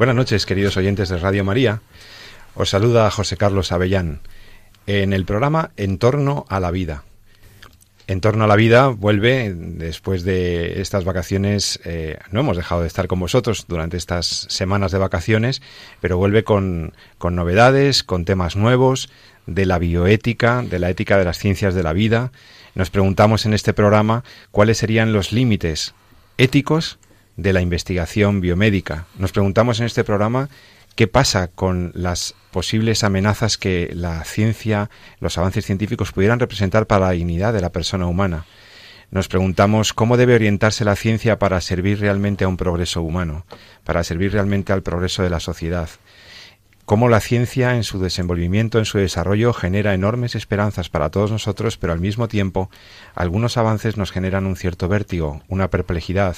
Buenas noches, queridos oyentes de Radio María. Os saluda José Carlos Avellán en el programa En torno a la vida. En torno a la vida vuelve después de estas vacaciones. Eh, no hemos dejado de estar con vosotros durante estas semanas de vacaciones, pero vuelve con, con novedades, con temas nuevos de la bioética, de la ética de las ciencias de la vida. Nos preguntamos en este programa cuáles serían los límites éticos de la investigación biomédica. Nos preguntamos en este programa qué pasa con las posibles amenazas que la ciencia, los avances científicos pudieran representar para la dignidad de la persona humana. Nos preguntamos cómo debe orientarse la ciencia para servir realmente a un progreso humano, para servir realmente al progreso de la sociedad. Cómo la ciencia en su desenvolvimiento, en su desarrollo, genera enormes esperanzas para todos nosotros, pero al mismo tiempo algunos avances nos generan un cierto vértigo, una perplejidad,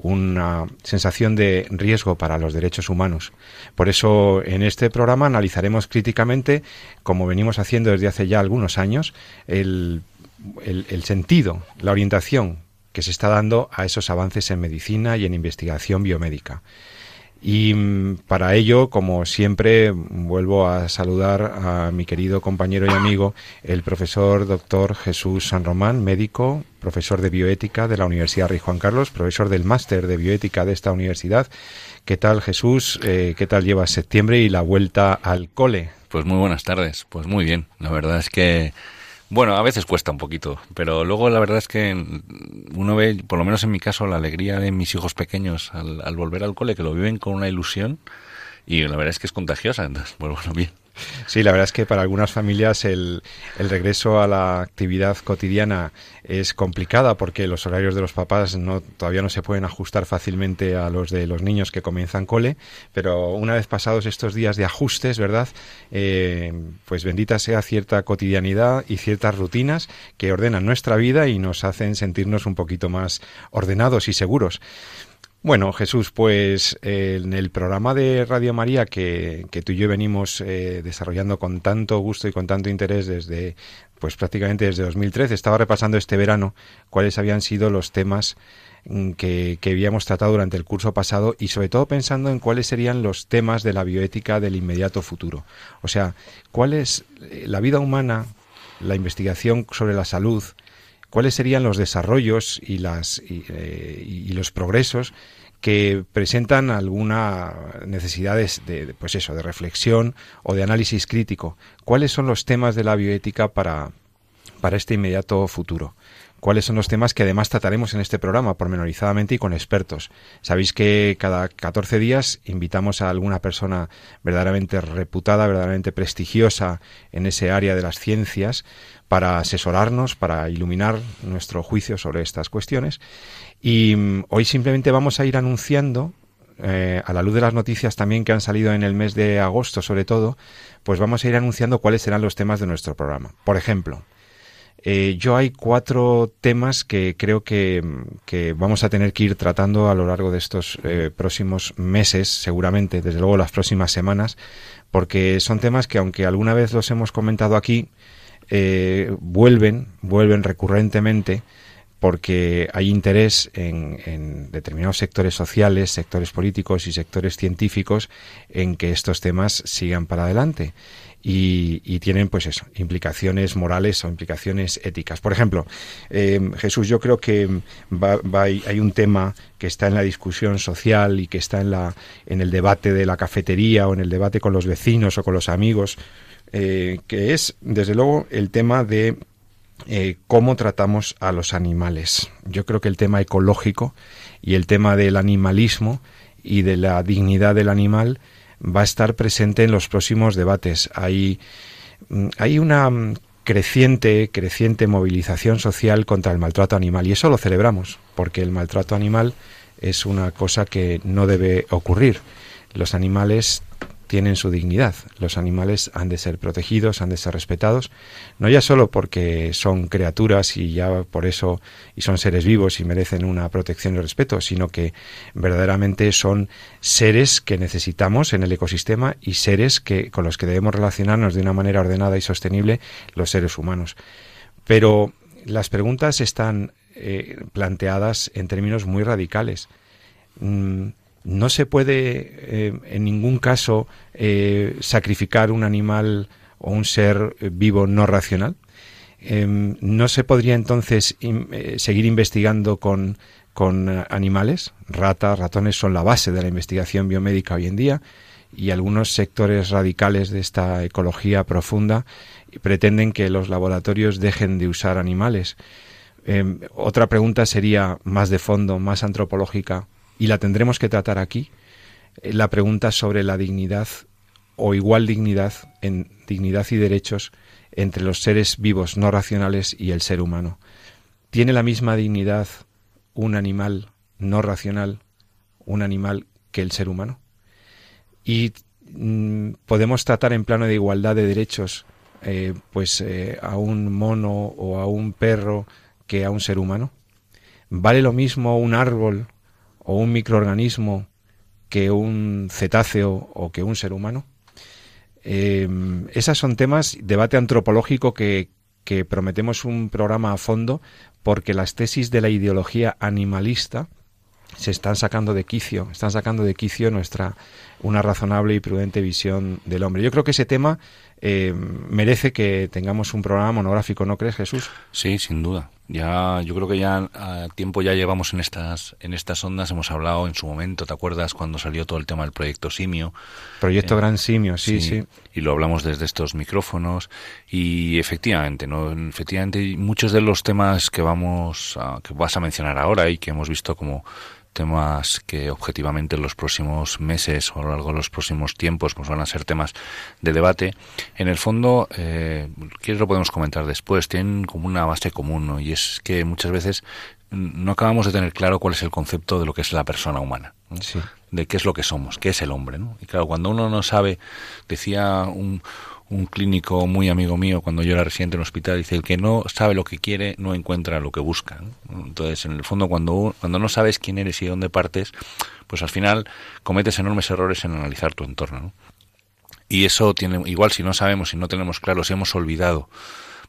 una sensación de riesgo para los derechos humanos. Por eso, en este programa analizaremos críticamente, como venimos haciendo desde hace ya algunos años, el, el, sentido, la orientación que se está dando a esos avances en medicina y en investigación biomédica. Y mm, para ello, como siempre, vuelvo a saludar a mi querido compañero y amigo, el profesor doctor Jesús San Román, médico, profesor de bioética de la Universidad Rey Juan Carlos, profesor del máster de bioética de esta universidad. ¿Qué tal, Jesús? Eh, ¿Qué tal lleva septiembre y la vuelta al cole? Pues muy buenas tardes. Pues muy bien. La verdad es que bueno, a veces cuesta un poquito, pero luego la verdad es que uno ve, por lo menos en mi caso, la alegría de mis hijos pequeños al, volver al cole, que lo viven con una ilusión y la verdad es que es contagiosa, entonces, pues bueno, bien. Sí, la verdad es que para algunas familias el, el, regreso a la actividad cotidiana es complicada porque los horarios de los papás no, todavía no se pueden ajustar fácilmente a los de los niños que comienzan cole, pero una vez pasados estos días de ajustes, ¿verdad? Eh, pues bendita sea cierta cotidianidad y ciertas rutinas que ordenan nuestra vida y nos hacen sentirnos un poquito más ordenados y seguros. Bueno, Jesús, pues en el programa de Radio María que, que tú y yo venimos eh, desarrollando con tanto gusto y con tanto interés desde, pues prácticamente desde 2013, estaba repasando este verano cuáles habían sido los temas mm, que, que, habíamos tratado durante el curso pasado y sobre todo pensando en cuáles serían los temas de la bioética del inmediato futuro. O sea, cuál es eh, la vida humana, la investigación sobre la salud, cuáles serían los desarrollos eh, y, los progresos que presentan alguna necesidades de, pues eso, de reflexión o de análisis crítico. ¿Cuáles son los temas de la bioética para, para este inmediato futuro? Cuáles son los temas que además trataremos en este programa pormenorizadamente y con expertos. Sabéis que cada 14 días invitamos a alguna persona verdaderamente reputada, verdaderamente prestigiosa en ese área de las ciencias para asesorarnos, para iluminar nuestro juicio sobre estas cuestiones. Y mm, hoy simplemente vamos a ir anunciando, eh, a la luz de las noticias también que han salido en el mes de agosto sobre todo, pues vamos a ir anunciando cuáles serán los temas de nuestro programa. Por ejemplo, eh, yo hay cuatro temas que creo que, vamos a tener que ir tratando a lo largo de estos eh, próximos meses, seguramente, desde luego las próximas semanas, porque son temas que aunque alguna vez los hemos comentado aquí, eh, vuelven, vuelven recurrentemente porque hay interés en, determinados sectores sociales, sectores políticos y sectores científicos en que estos temas sigan para adelante. Y, tienen, pues eso, implicaciones morales o implicaciones éticas. Por ejemplo, eh, Jesús, yo creo que hay un tema que está en la discusión social y que está en, la, en el debate de la cafetería o en el debate con los vecinos o con los amigos eh, que es, desde luego, el tema de eh, cómo tratamos a los animales. Yo creo que el tema ecológico y el tema del animalismo y de la dignidad del animal va a estar presente en los próximos debates. Hay, mm, hay una mm, creciente, creciente movilización social contra el maltrato animal y eso lo celebramos, porque el maltrato animal es una cosa que no debe ocurrir Los animales tienen su dignidad. Los animales han de ser protegidos, han de ser respetados, no ya solo porque son criaturas y ya por eso y son seres vivos y merecen una protección y respeto, sino que verdaderamente son seres que necesitamos en el ecosistema y seres que con los que debemos relacionarnos de una manera ordenada y sostenible los seres humanos. Pero las preguntas están eh, planteadas en términos muy radicales. Mm, no se puede eh, en ningún caso eh, sacrificar un animal o un ser vivo no racional. Em, no se podría entonces seguir investigando con, con animales. Ratas, ratones son la base de la investigación biomédica hoy en día y algunos sectores radicales de esta ecología profunda pretenden que los laboratorios dejen de usar animales. Em, otra pregunta sería más de fondo, más antropológica, y la tendremos que tratar aquí, eh, la pregunta sobre la dignidad o igual dignidad en dignidad y derechos entre los seres vivos no racionales y el ser humano. ¿Tiene la misma dignidad un animal no racional, un animal que el ser humano? Y mm, podemos tratar en plano de igualdad de derechos eh, pues eh, a un mono o a un perro que a un ser humano? ¿Vale lo mismo un árbol o un microorganismo que un cetáceo o que un ser humano? Eh, esas son temas, debate antropológico que, que prometemos un programa a fondo porque las tesis de la ideología animalista se están sacando de quicio, están sacando de quicio nuestra una razonable y prudente visión del hombre. Yo creo que ese tema eh, merece que tengamos un programa monográfico, ¿no crees, Jesús? Sí, sin duda. Ya, yo creo que ya a tiempo ya llevamos en estas en estas ondas. Hemos hablado en su momento, ¿te acuerdas cuando salió todo el tema del proyecto Simio? Proyecto eh, Gran Simio, sí, sí, Y lo hablamos desde estos micrófonos. Y efectivamente, no, efectivamente muchos de los temas que vamos a, que vas a mencionar ahora y que hemos visto como temas que objetivamente en los próximos meses o a lo largo de los próximos tiempos pues van a ser temas de debate. En el fondo, eh, lo podemos comentar después, tienen como una base común y es que muchas veces no acabamos de tener claro cuál es el concepto de lo que es la persona humana, de qué es lo que somos, qué es el hombre. ¿no? Y claro, cuando uno no sabe, decía un, un clínico muy amigo mío cuando yo era residente en un hospital, dice, el que no sabe lo que quiere no encuentra lo que busca. Entonces, en el fondo, cuando, cuando no sabes quién eres y dónde partes, pues al final cometes enormes errores en analizar tu entorno. Y eso tiene, igual si no sabemos, si no tenemos claro, si hemos olvidado,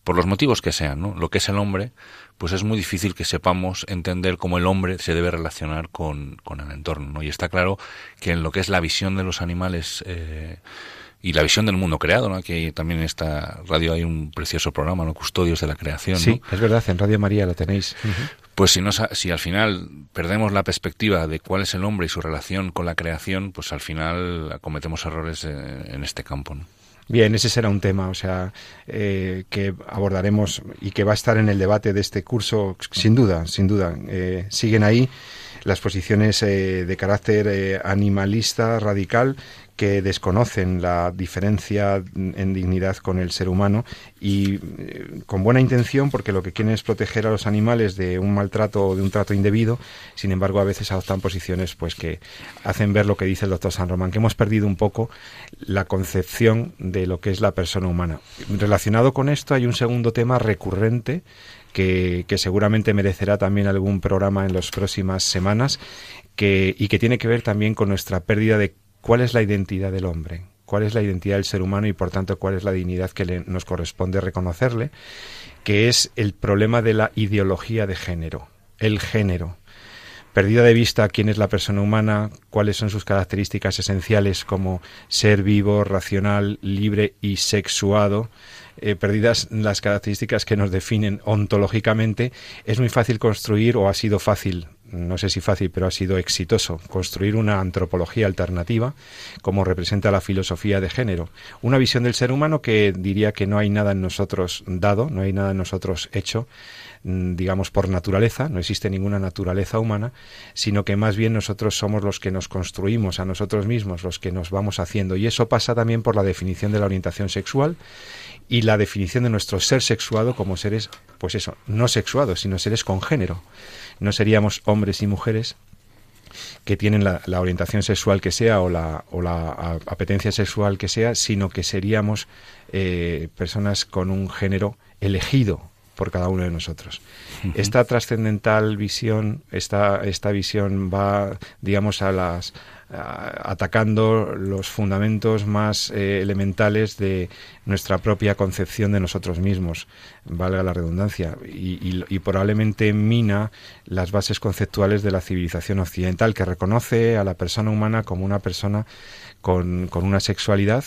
por los motivos que sean, ¿no? lo que es el hombre, pues es muy difícil que sepamos entender cómo el hombre se debe relacionar con, con el entorno. ¿no? Y está claro que en lo que es la visión de los animales, eh, y la visión del mundo creado, ¿no? Que también en esta radio hay un precioso programa, ¿no? Custodios de la creación. Sí, es verdad, en Radio María la tenéis. Pues si, no, si al final perdemos la perspectiva de cuál es el hombre y su relación con la creación, pues al final cometemos errores en, este campo, ¿no? Bien, ese será un tema, o sea, eh, que abordaremos y que va a estar en el debate de este curso, sin duda, sin duda. Eh, siguen ahí las posiciones eh, de carácter animalista radical que desconocen la diferencia en dignidad con el ser humano y eh, con buena intención porque lo que quieren es proteger a los animales de un maltrato o de un trato indebido, sin embargo a veces adoptan posiciones pues que hacen ver lo que dice el doctor San Román, que hemos perdido un poco la concepción de lo que es la persona humana. Relacionado con esto hay un segundo tema recurrente que, que, seguramente merecerá también algún programa en las próximas semanas que, y que tiene que ver también con nuestra pérdida de cuál es la identidad del hombre, cuál es la identidad del ser humano y por tanto cuál es la dignidad que nos corresponde reconocerle, que es el problema de la ideología de género, el género. Perdida de vista quién es la persona humana, cuáles son sus características esenciales como ser vivo, racional, libre y sexuado, eh, perdidas las características que nos definen ontológicamente, es muy fácil construir, o ha sido fácil no sé si fácil, pero ha sido exitoso, construir una antropología alternativa como representa la filosofía de género. Una visión del ser humano que diría que no hay nada en nosotros dado, no hay nada en nosotros hecho, mm, digamos, por naturaleza, no existe ninguna naturaleza humana, sino que más bien nosotros somos los que nos construimos a nosotros mismos, los que nos vamos haciendo. Y eso pasa también por la definición de la orientación sexual y la definición de nuestro ser sexuado como seres, pues eso, no sexuados, sino seres con género no seríamos hombres y mujeres, que tienen la, orientación sexual que sea o la, o la apetencia sexual que sea, sino que seríamos eh, personas con un género elegido por cada uno de nosotros. Esta trascendental visión, esta, esta visión va, digamos, a las atacando los fundamentos más eh, elementales de nuestra propia concepción de nosotros mismos, valga la redundancia, y, probablemente mina las bases conceptuales de la civilización occidental, que reconoce a la persona humana como una persona con, con una sexualidad,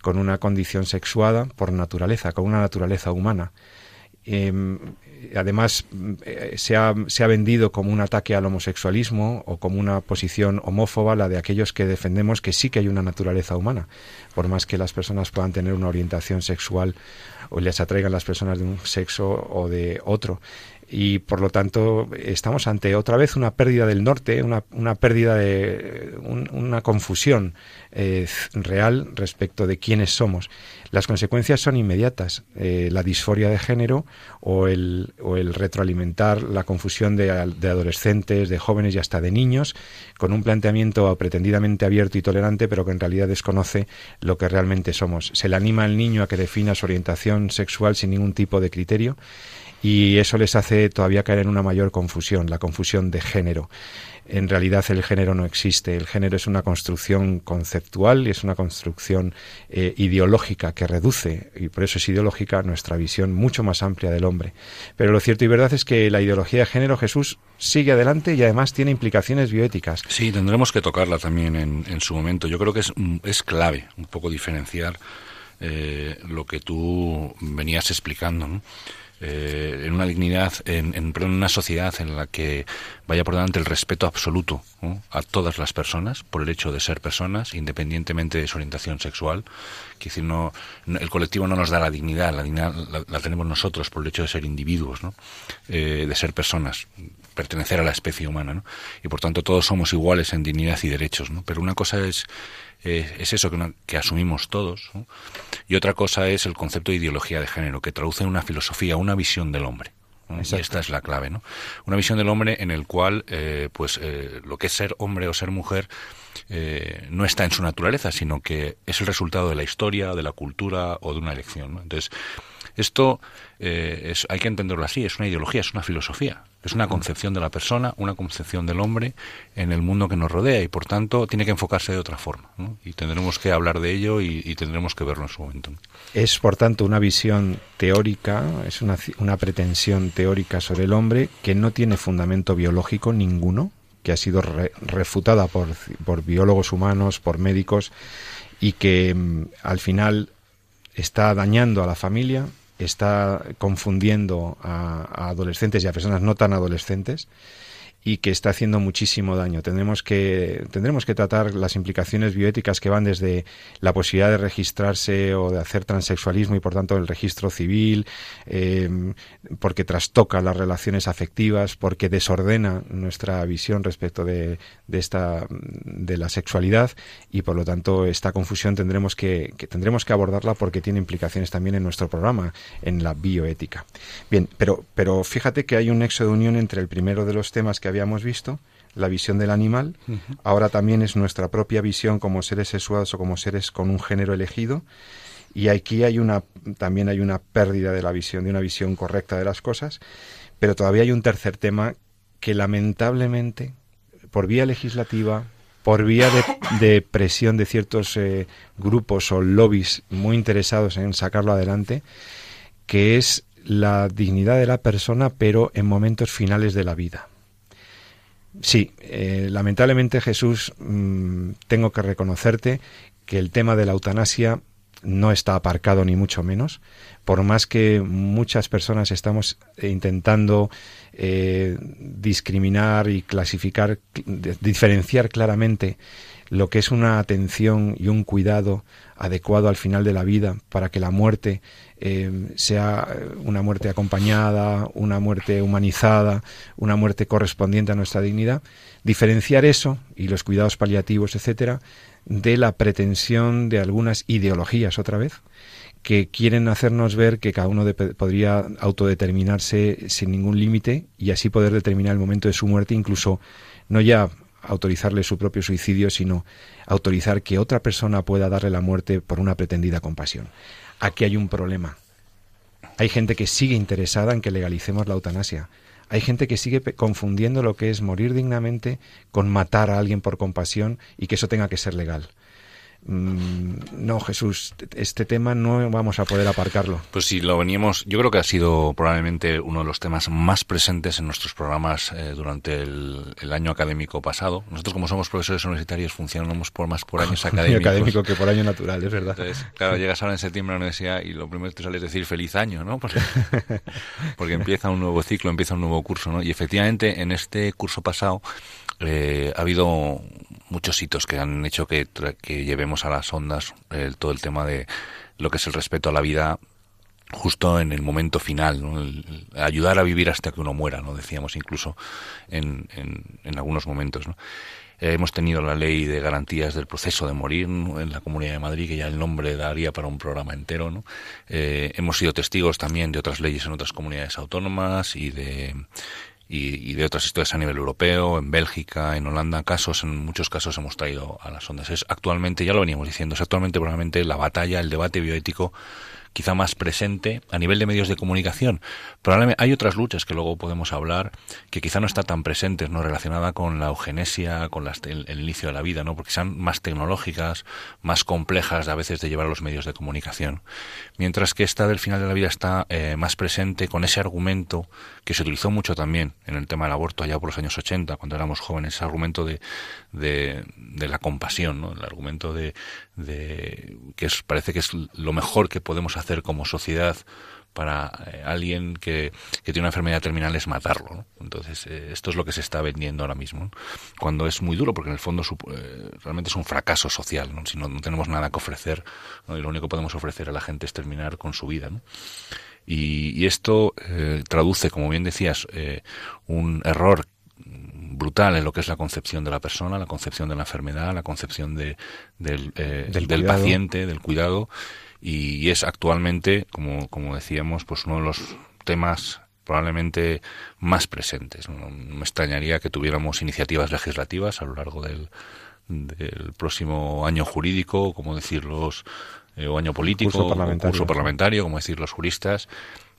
con una condición sexuada por naturaleza, con una naturaleza humana. Em, además eh, se, ha, se, ha, vendido como un ataque al homosexualismo o como una posición homófoba la de aquellos que defendemos que sí que hay una naturaleza humana, por más que las personas puedan tener una orientación sexual o les atraigan las personas de un sexo o de otro y por lo tanto estamos ante otra vez una pérdida del norte, una, una pérdida de una confusión eh, real respecto de quiénes somos. Las consecuencias son inmediatas, eh, la disforia de género o el, o el retroalimentar la confusión de, de, adolescentes, de jóvenes y hasta de niños, con un planteamiento pretendidamente abierto y tolerante, pero que en realidad desconoce lo que realmente somos. Se le anima al niño a que defina su orientación sexual sin ningún tipo de criterio y eso les hace todavía caer en una mayor confusión, la confusión de género. En realidad el género no existe, el género es una construcción conceptual y es una construcción eh, ideológica que reduce, y por eso es ideológica, nuestra visión mucho más amplia del hombre. Pero lo cierto y verdad es que la ideología de género Jesús sigue adelante y además tiene implicaciones bioéticas. Sí, tendremos que tocarla también en, su momento. Yo creo que es, es clave un poco diferenciar eh, lo que tú venías explicando. ¿no? Eh, en una dignidad, en, en, una sociedad en la que vaya por delante el respeto absoluto a todas las personas por el hecho de ser personas, independientemente de su orientación sexual. Que decir, no, el colectivo no nos da la dignidad, la dignidad la, tenemos nosotros por el hecho de ser individuos, ¿no? Eh, de ser personas pertenecer a la especie humana, ¿no? Y por tanto todos somos iguales en dignidad y derechos, ¿no? Pero una cosa es eh, es eso que, asumimos todos. Y otra cosa es el concepto de ideología de género, que traduce en una filosofía, una visión del hombre. Y esta es la clave, ¿no? Una visión del hombre en el cual, eh, pues, eh, lo que es ser hombre o ser mujer no está en su naturaleza, sino que es el resultado de la historia, de la cultura o de una elección. Entonces, esto es, hay que entenderlo así, es una ideología, es una filosofía. Es una concepción de la persona, una concepción del hombre en el mundo que nos rodea y por tanto tiene que enfocarse de otra forma. Y tendremos que hablar de ello y, tendremos que verlo en su momento. Es por tanto una visión teórica, es una, una pretensión teórica sobre el hombre que no tiene fundamento biológico ninguno, que ha sido refutada por, por biólogos humanos, por médicos y que mm, al final está dañando a la familia, está confundiendo a, adolescentes y a personas no tan adolescentes y que está haciendo muchísimo daño. Tendremos que, tendremos que tratar las implicaciones bioéticas que van desde la posibilidad de registrarse o de hacer transexualismo y por tanto el registro civil, em, porque trastoca las relaciones afectivas, porque desordena nuestra visión respecto de, de, esta, de la sexualidad y por lo tanto esta confusión tendremos que, que tendremos que abordarla porque tiene implicaciones también en nuestro programa, en la bioética. Bien, pero, pero fíjate que hay un nexo de unión entre el primero de los temas que habíamos visto, la visión del animal, ahora también es nuestra propia visión como seres sexuados o como seres con un género elegido, y aquí hay una, también hay una pérdida de la visión, de una visión correcta de las cosas, pero todavía hay un tercer tema que lamentablemente, por vía legislativa, por vía de, presión de ciertos eh, grupos o lobbies muy interesados en sacarlo adelante, que es la dignidad de la persona, pero en momentos finales de la vida. Sí, eh, lamentablemente Jesús, mm, tengo que reconocerte que el tema de la eutanasia no está aparcado ni mucho menos, por más que muchas personas estamos intentando eh, discriminar y clasificar, diferenciar claramente lo que es una atención y un cuidado adecuado al final de la vida para que la muerte eh, sea una muerte acompañada, una muerte humanizada, una muerte correspondiente a nuestra dignidad, diferenciar eso y los cuidados paliativos, etcétera, de la pretensión de algunas ideologías otra vez que quieren hacernos ver que cada uno podría autodeterminarse sin ningún límite y así poder determinar el momento de su muerte, incluso no ya autorizarle su propio suicidio, sino autorizar que otra persona pueda darle la muerte por una pretendida compasión. Aquí hay un problema. Hay gente que sigue interesada en que legalicemos la eutanasia. Hay gente que sigue confundiendo lo que es morir dignamente con matar a alguien por compasión y que eso tenga que ser legal. Mm, no, Jesús, este tema no vamos a poder aparcarlo. Pues sí, lo veníamos, yo creo que ha sido probablemente uno de los temas más presentes en nuestros programas eh, durante el, año académico pasado. Nosotros, como somos profesores universitarios, funcionamos por más por años académicos. académico que por año natural, es verdad. Entonces, claro, llegas ahora en septiembre a la universidad y lo primero que te sale es decir feliz año, ¿no? Porque, porque empieza un nuevo ciclo, empieza un nuevo curso, ¿no? Y efectivamente, en este curso pasado eh, ha habido muchos hitos que han hecho que, que llevemos a las ondas todo el tema de lo que es el respeto a la vida justo en el momento final, ayudar a vivir hasta que uno muera, ¿no? decíamos incluso en, en, algunos momentos. Eh, hemos tenido la ley de garantías del proceso de morir en la Comunidad de Madrid, que ya el nombre daría para un programa entero. ¿no? Eh, hemos sido testigos también de otras leyes en otras comunidades autónomas y de y, de otras historias a nivel europeo, en Bélgica, en Holanda, casos, en muchos casos hemos traído a las ondas. Es actualmente, ya lo veníamos diciendo, es actualmente probablemente la batalla, el debate bioético quizá más presente a nivel de medios de comunicación. Probablemente hay otras luchas que luego podemos hablar que quizá no están tan presentes, no relacionada con la eugenesia, con el, inicio de la vida, no, porque son más tecnológicas, más complejas a veces de llevar a los medios de comunicación. Mientras que esta del final de la vida está eh, más presente con ese argumento que se utilizó mucho también en el tema del aborto allá por los años 80, cuando éramos jóvenes, ese argumento de, de, de la compasión, ¿no? el argumento de, de que es, parece que es lo mejor que podemos hacer como sociedad para eh, alguien que, tiene una enfermedad terminal es matarlo. Entonces, eh, esto es lo que se está vendiendo ahora mismo. Cuando es muy duro, porque en el fondo eh, realmente es un fracaso social. Si no, no, tenemos nada que ofrecer, y lo único que podemos ofrecer a la gente es terminar con su vida. Y, y, esto traduce, como bien decías, un error brutal en lo que es la concepción de la persona, la concepción de la enfermedad, la concepción de, del, eh, del, paciente, del cuidado, y, es actualmente, como, como decíamos, pues uno de los temas probablemente más presentes. No, me extrañaría que tuviéramos iniciativas legislativas a lo largo del, del próximo año jurídico, como decir los eh, o año político, curso parlamentario, curso parlamentario, como decir los juristas,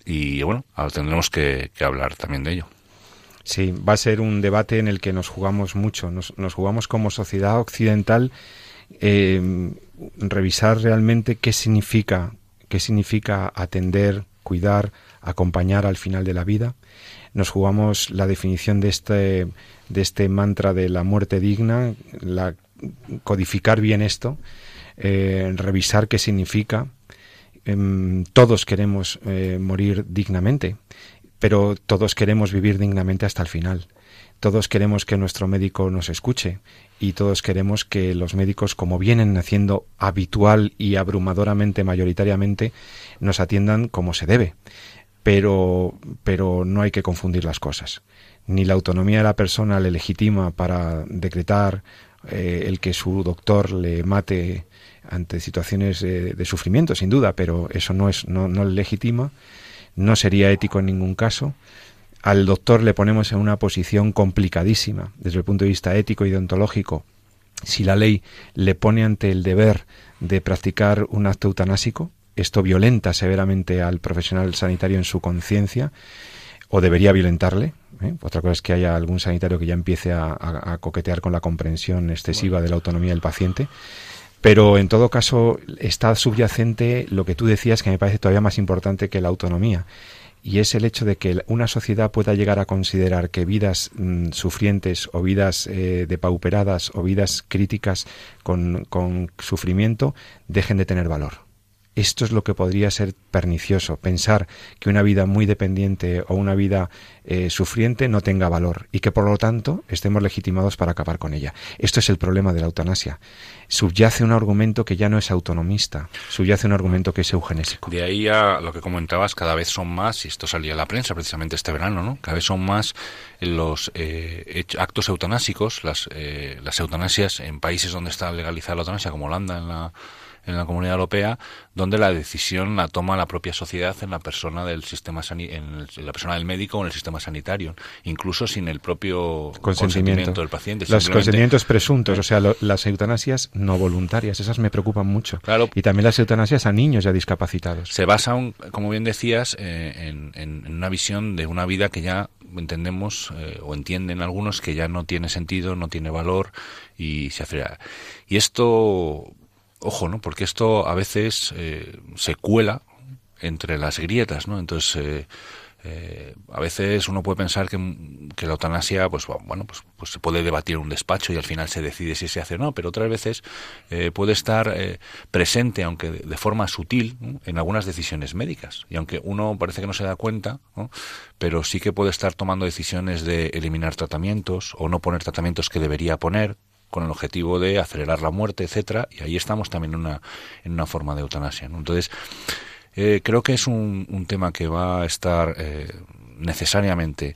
y bueno, ahora tendremos que hablar también de ello. Sí, va a ser un debate en el que nos jugamos mucho. Nos, jugamos como sociedad occidental eh, revisar realmente qué significa, qué significa atender, cuidar, acompañar al final de la vida. Nos jugamos la definición de este, de este mantra de la muerte digna, la, codificar bien esto, eh, revisar qué significa. Em, todos queremos eh, morir dignamente pero todos queremos vivir dignamente hasta el final. Todos queremos que nuestro médico nos escuche y todos queremos que los médicos, como vienen haciendo habitual y abrumadoramente, mayoritariamente, nos atiendan como se debe. Pero, pero no hay que confundir las cosas. Ni la autonomía de la persona le legitima para decretar eh, el que su doctor le mate ante situaciones de sufrimiento, sin duda, pero eso no es no, no le legitima no sería ético en ningún caso. Al doctor le ponemos en una posición complicadísima desde el punto de vista ético y deontológico. Si la ley le pone ante el deber de practicar un acto eutanásico, esto violenta severamente al profesional sanitario en su conciencia o debería violentarle. ¿eh? Otra cosa es que haya algún sanitario que ya empiece a coquetear con la comprensión excesiva de la autonomía del paciente. Pero en todo caso está subyacente lo que tú decías que me parece todavía más importante que la autonomía. Y es el hecho de que una sociedad pueda llegar a considerar que vidas mm, sufrientes o vidas eh, depauperadas o vidas críticas con, con sufrimiento dejen de tener valor. Esto es lo que podría ser pernicioso, pensar que una vida muy dependiente o una vida eh, sufriente no tenga valor y que por lo tanto estemos legitimados para acabar con ella. Esto es el problema de la eutanasia. Subyace un argumento que ya no es autonomista, subyace un argumento que es eugenésico. De ahí a lo que comentabas, cada vez son más, y esto salía a la prensa precisamente este verano, ¿no? Cada vez son más los eh, actos eutanásicos, las, eh, las eutanasias en países donde está legalizada la eutanasia, como Holanda en la en la Comunidad Europea, donde la decisión la toma la propia sociedad en la persona del sistema en la persona del médico o en el sistema sanitario, incluso sin el propio consentimiento, del paciente. Los consentimientos presuntos, o sea, las eutanasias no voluntarias, esas me preocupan mucho. Claro. Y también las eutanasias a niños ya discapacitados. Se basa, como bien decías, eh, en, una visión de una vida que ya entendemos eh, o entienden algunos que ya no tiene sentido, no tiene valor y se hace. Y esto ojo, ¿no? Porque esto a veces eh, se cuela entre las grietas, ¿no? Entonces, eh, eh, a veces uno puede pensar que, la eutanasia, pues bueno, pues, pues, se puede debatir en un despacho y al final se decide si se hace o no, pero otras veces puede estar presente, aunque de, forma sutil, en algunas decisiones médicas. Y aunque uno parece que no se da cuenta, pero sí que puede estar tomando decisiones de eliminar tratamientos o no poner tratamientos que debería poner, con el objetivo de acelerar la muerte, etcétera, y ahí estamos también en una, en una forma de eutanasia. Entonces, eh, creo que es un, tema que va a estar eh, necesariamente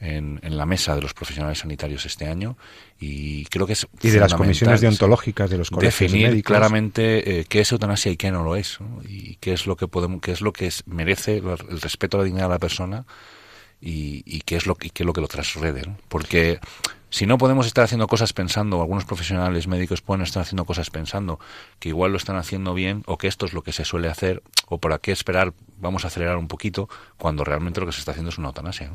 en, la mesa de los profesionales sanitarios este año y creo que es y de las comisiones deontológicas de los colegios definir claramente eh, qué es eutanasia y qué no lo es y qué es lo que podemos qué es lo que merece el respeto a la dignidad de la persona y, qué es lo qué es lo que lo trasrede porque si no podemos estar haciendo cosas pensando, algunos profesionales médicos pueden estar haciendo cosas pensando que igual lo están haciendo bien o que esto es lo que se suele hacer o para qué esperar, vamos a acelerar un poquito cuando realmente lo que se está haciendo es una eutanasia.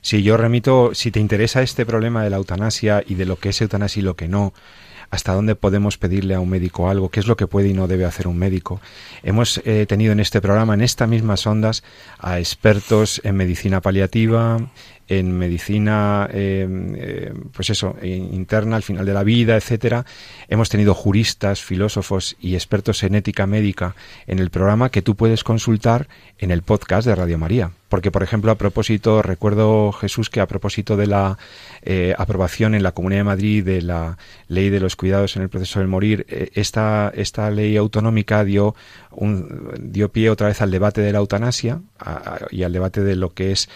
Si yo remito, si te interesa este problema de la eutanasia y de lo que es eutanasia y lo que no, hasta dónde podemos pedirle a un médico algo, qué es lo que puede y no debe hacer un médico. Hemos eh, tenido en este programa, en estas mismas ondas, a expertos en medicina paliativa, en medicina, eh, eh, pues eso, interna al final de la vida, etcétera. Hemos tenido juristas, filósofos y expertos en ética médica en el programa que tú puedes consultar en el podcast de Radio María. Porque, por ejemplo, a propósito, recuerdo, Jesús, que a propósito de la eh, aprobación en la Comunidad de Madrid de la ley de los cuidados en el proceso del morir, esta, esta ley autonómica dio, un, dio pie otra vez al debate de la eutanasia y al debate de lo que es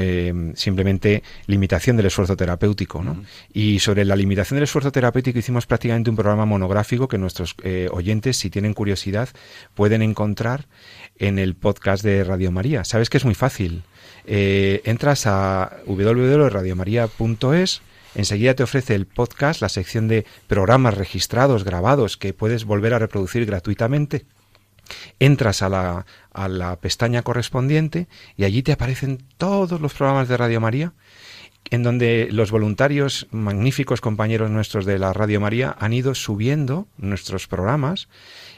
eh, simplemente limitación del esfuerzo terapéutico. ¿no? Y sobre la limitación del esfuerzo terapéutico hicimos prácticamente un programa monográfico que nuestros eh, oyentes, si tienen curiosidad, pueden encontrar en el podcast de Radio María. Sabes que es muy fácil. Eh, entras a www.radiomaria.es Enseguida te ofrece el podcast, la sección de programas registrados, grabados, que puedes volver a reproducir gratuitamente entras a la, a la pestaña correspondiente y allí te aparecen todos los programas de Radio María en donde los voluntarios, magníficos compañeros nuestros de la Radio María, han ido subiendo nuestros programas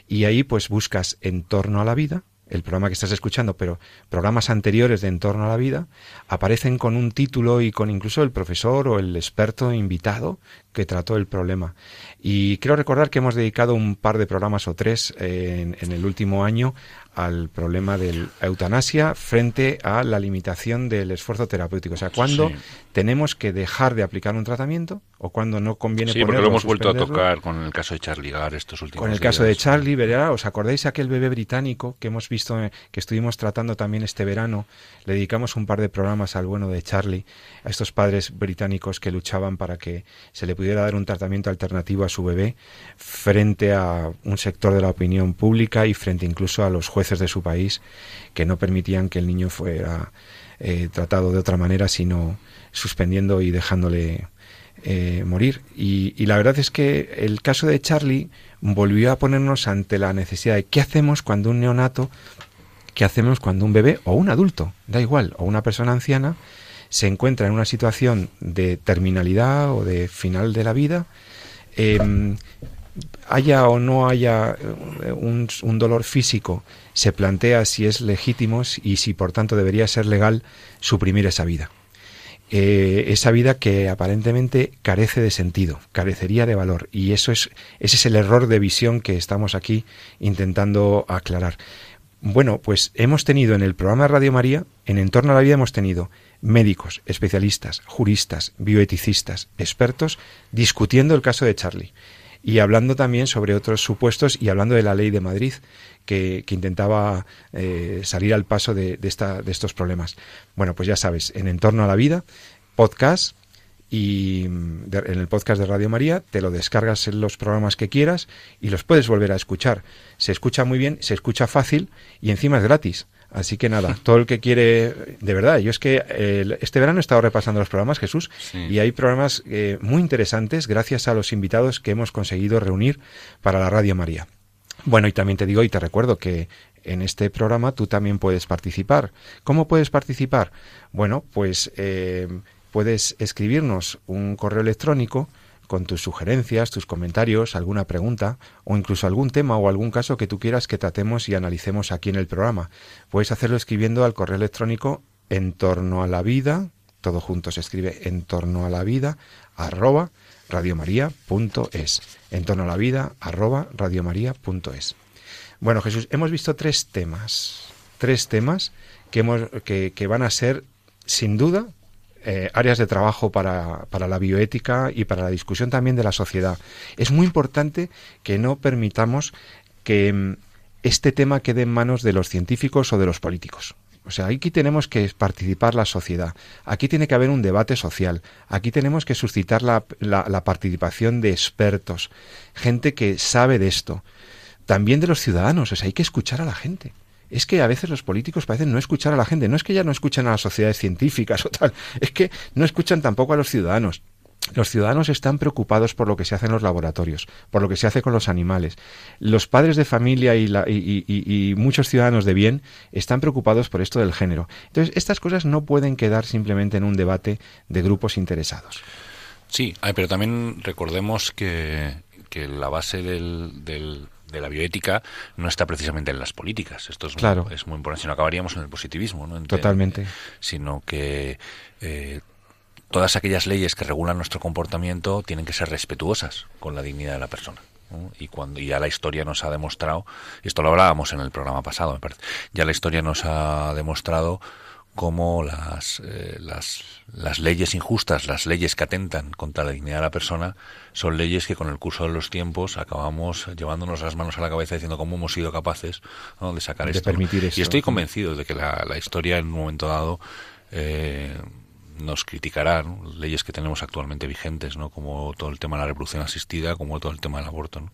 y ahí pues buscas En torno a la vida, el programa que estás escuchando, pero programas anteriores de En torno a la vida, aparecen con un título y con incluso el profesor o el experto invitado que trató el problema. Y quiero recordar que hemos dedicado un par de programas o tres en, en el último año al problema de la eutanasia frente a la limitación del esfuerzo terapéutico. O sea, cuando tenemos que dejar de aplicar un tratamiento o cuando no conviene Sí, porque lo hemos vuelto a tocar con el caso de Charlie Gar estos últimos Con el caso de Charlie, ¿verdad? ¿Os acordáis aquel bebé británico que hemos visto, eh, que estuvimos tratando también este verano? Le dedicamos un par de programas al bueno de Charlie, a estos padres británicos que luchaban para que se le pudiera dar un tratamiento alternativo a su bebé frente a un sector de la opinión pública y frente incluso a los jueces de su país que no permitían que el niño fuera eh, tratado de otra manera, sino suspendiendo y dejándole eh, morir. Y, y, la verdad es que el caso de Charlie volvió a ponernos ante la necesidad de qué hacemos cuando un neonato, qué hacemos cuando un bebé o un adulto, da igual, o una persona anciana, se encuentra en una situación de terminalidad o de final de la vida, em, haya o no haya eh, un, dolor físico, se plantea si es legítimo y si por tanto debería ser legal suprimir esa vida. Eh, esa vida que aparentemente carece de sentido, carecería de valor. Y eso es, ese es el error de visión que estamos aquí intentando aclarar. Bueno, pues hemos tenido en el programa de Radio María, en Entorno a la Vida, hemos tenido médicos, especialistas, juristas, bioeticistas, expertos, discutiendo el caso de Charlie y hablando también sobre otros supuestos y hablando de la ley de Madrid que, intentaba eh, salir al paso de, esta, de estos problemas. Bueno, pues ya sabes, en Entorno a la Vida, podcast y en el podcast de Radio María te lo descargas en los programas que quieras y los puedes volver a escuchar. Se escucha muy bien, se escucha fácil y encima es gratis. Así que nada, todo el que quiere, de verdad, yo es que este verano he estado repasando los programas, Jesús, y hay programas eh, muy interesantes gracias a los invitados que hemos conseguido reunir para la Radio María. Bueno, y también te digo y te recuerdo que en este programa tú también puedes participar. ¿Cómo puedes participar? Bueno, pues eh, puedes escribirnos un correo electrónico con tus sugerencias, tus comentarios, alguna pregunta o incluso algún tema o algún caso que tú quieras que tratemos y analicemos aquí en el programa. Puedes hacerlo escribiendo al correo electrónico en torno a la vida, todo junto se escribe en torno a la vida, arroba radiomaria.es. En torno a la vida, arroba radiomaria.es. Bueno, Jesús, hemos visto tres temas, tres temas que, hemos, que, que van a ser, sin duda, eh, áreas de trabajo para, para, la bioética y para la discusión también de la sociedad. Es muy importante que no permitamos que mm, este tema quede en manos de los científicos o de los políticos. O sea, aquí tenemos que participar la sociedad, aquí tiene que haber un debate social, aquí tenemos que suscitar la, la participación de expertos, gente que sabe de esto, también de los ciudadanos, o sea, hay que escuchar a la gente es que a veces los políticos parecen no escuchar a la gente. No es que ya no escuchan a las sociedades científicas o tal, es que no escuchan tampoco a los ciudadanos. Los ciudadanos están preocupados por lo que se hace en los laboratorios, por lo que se hace con los animales. Los padres de familia y, y, muchos ciudadanos de bien están preocupados por esto del género. Entonces, estas cosas no pueden quedar simplemente en un debate de grupos interesados. Sí, pero también recordemos que, la base del de la bioética no está precisamente en las políticas. Esto es, claro. muy, es muy importante. Si no, acabaríamos en el positivismo. ¿no? Totalmente. sino que eh, todas aquellas leyes que regulan nuestro comportamiento tienen que ser respetuosas con la dignidad de la persona. Y cuando ya la historia nos ha demostrado, y esto lo hablábamos en el programa pasado, me parece, ya la historia nos ha demostrado cómo las, eh, las, las, leyes injustas, las leyes que atentan contra la dignidad de la persona, son leyes que con el curso de los tiempos acabamos llevándonos las manos a la cabeza diciendo cómo hemos sido capaces de sacar de esto. Permitir eso. Y estoy convencido de que la, la historia en un momento dado eh, nos criticará leyes que tenemos actualmente vigentes, ¿no? como todo el tema de la reproducción asistida, como todo el tema del aborto. ¿no?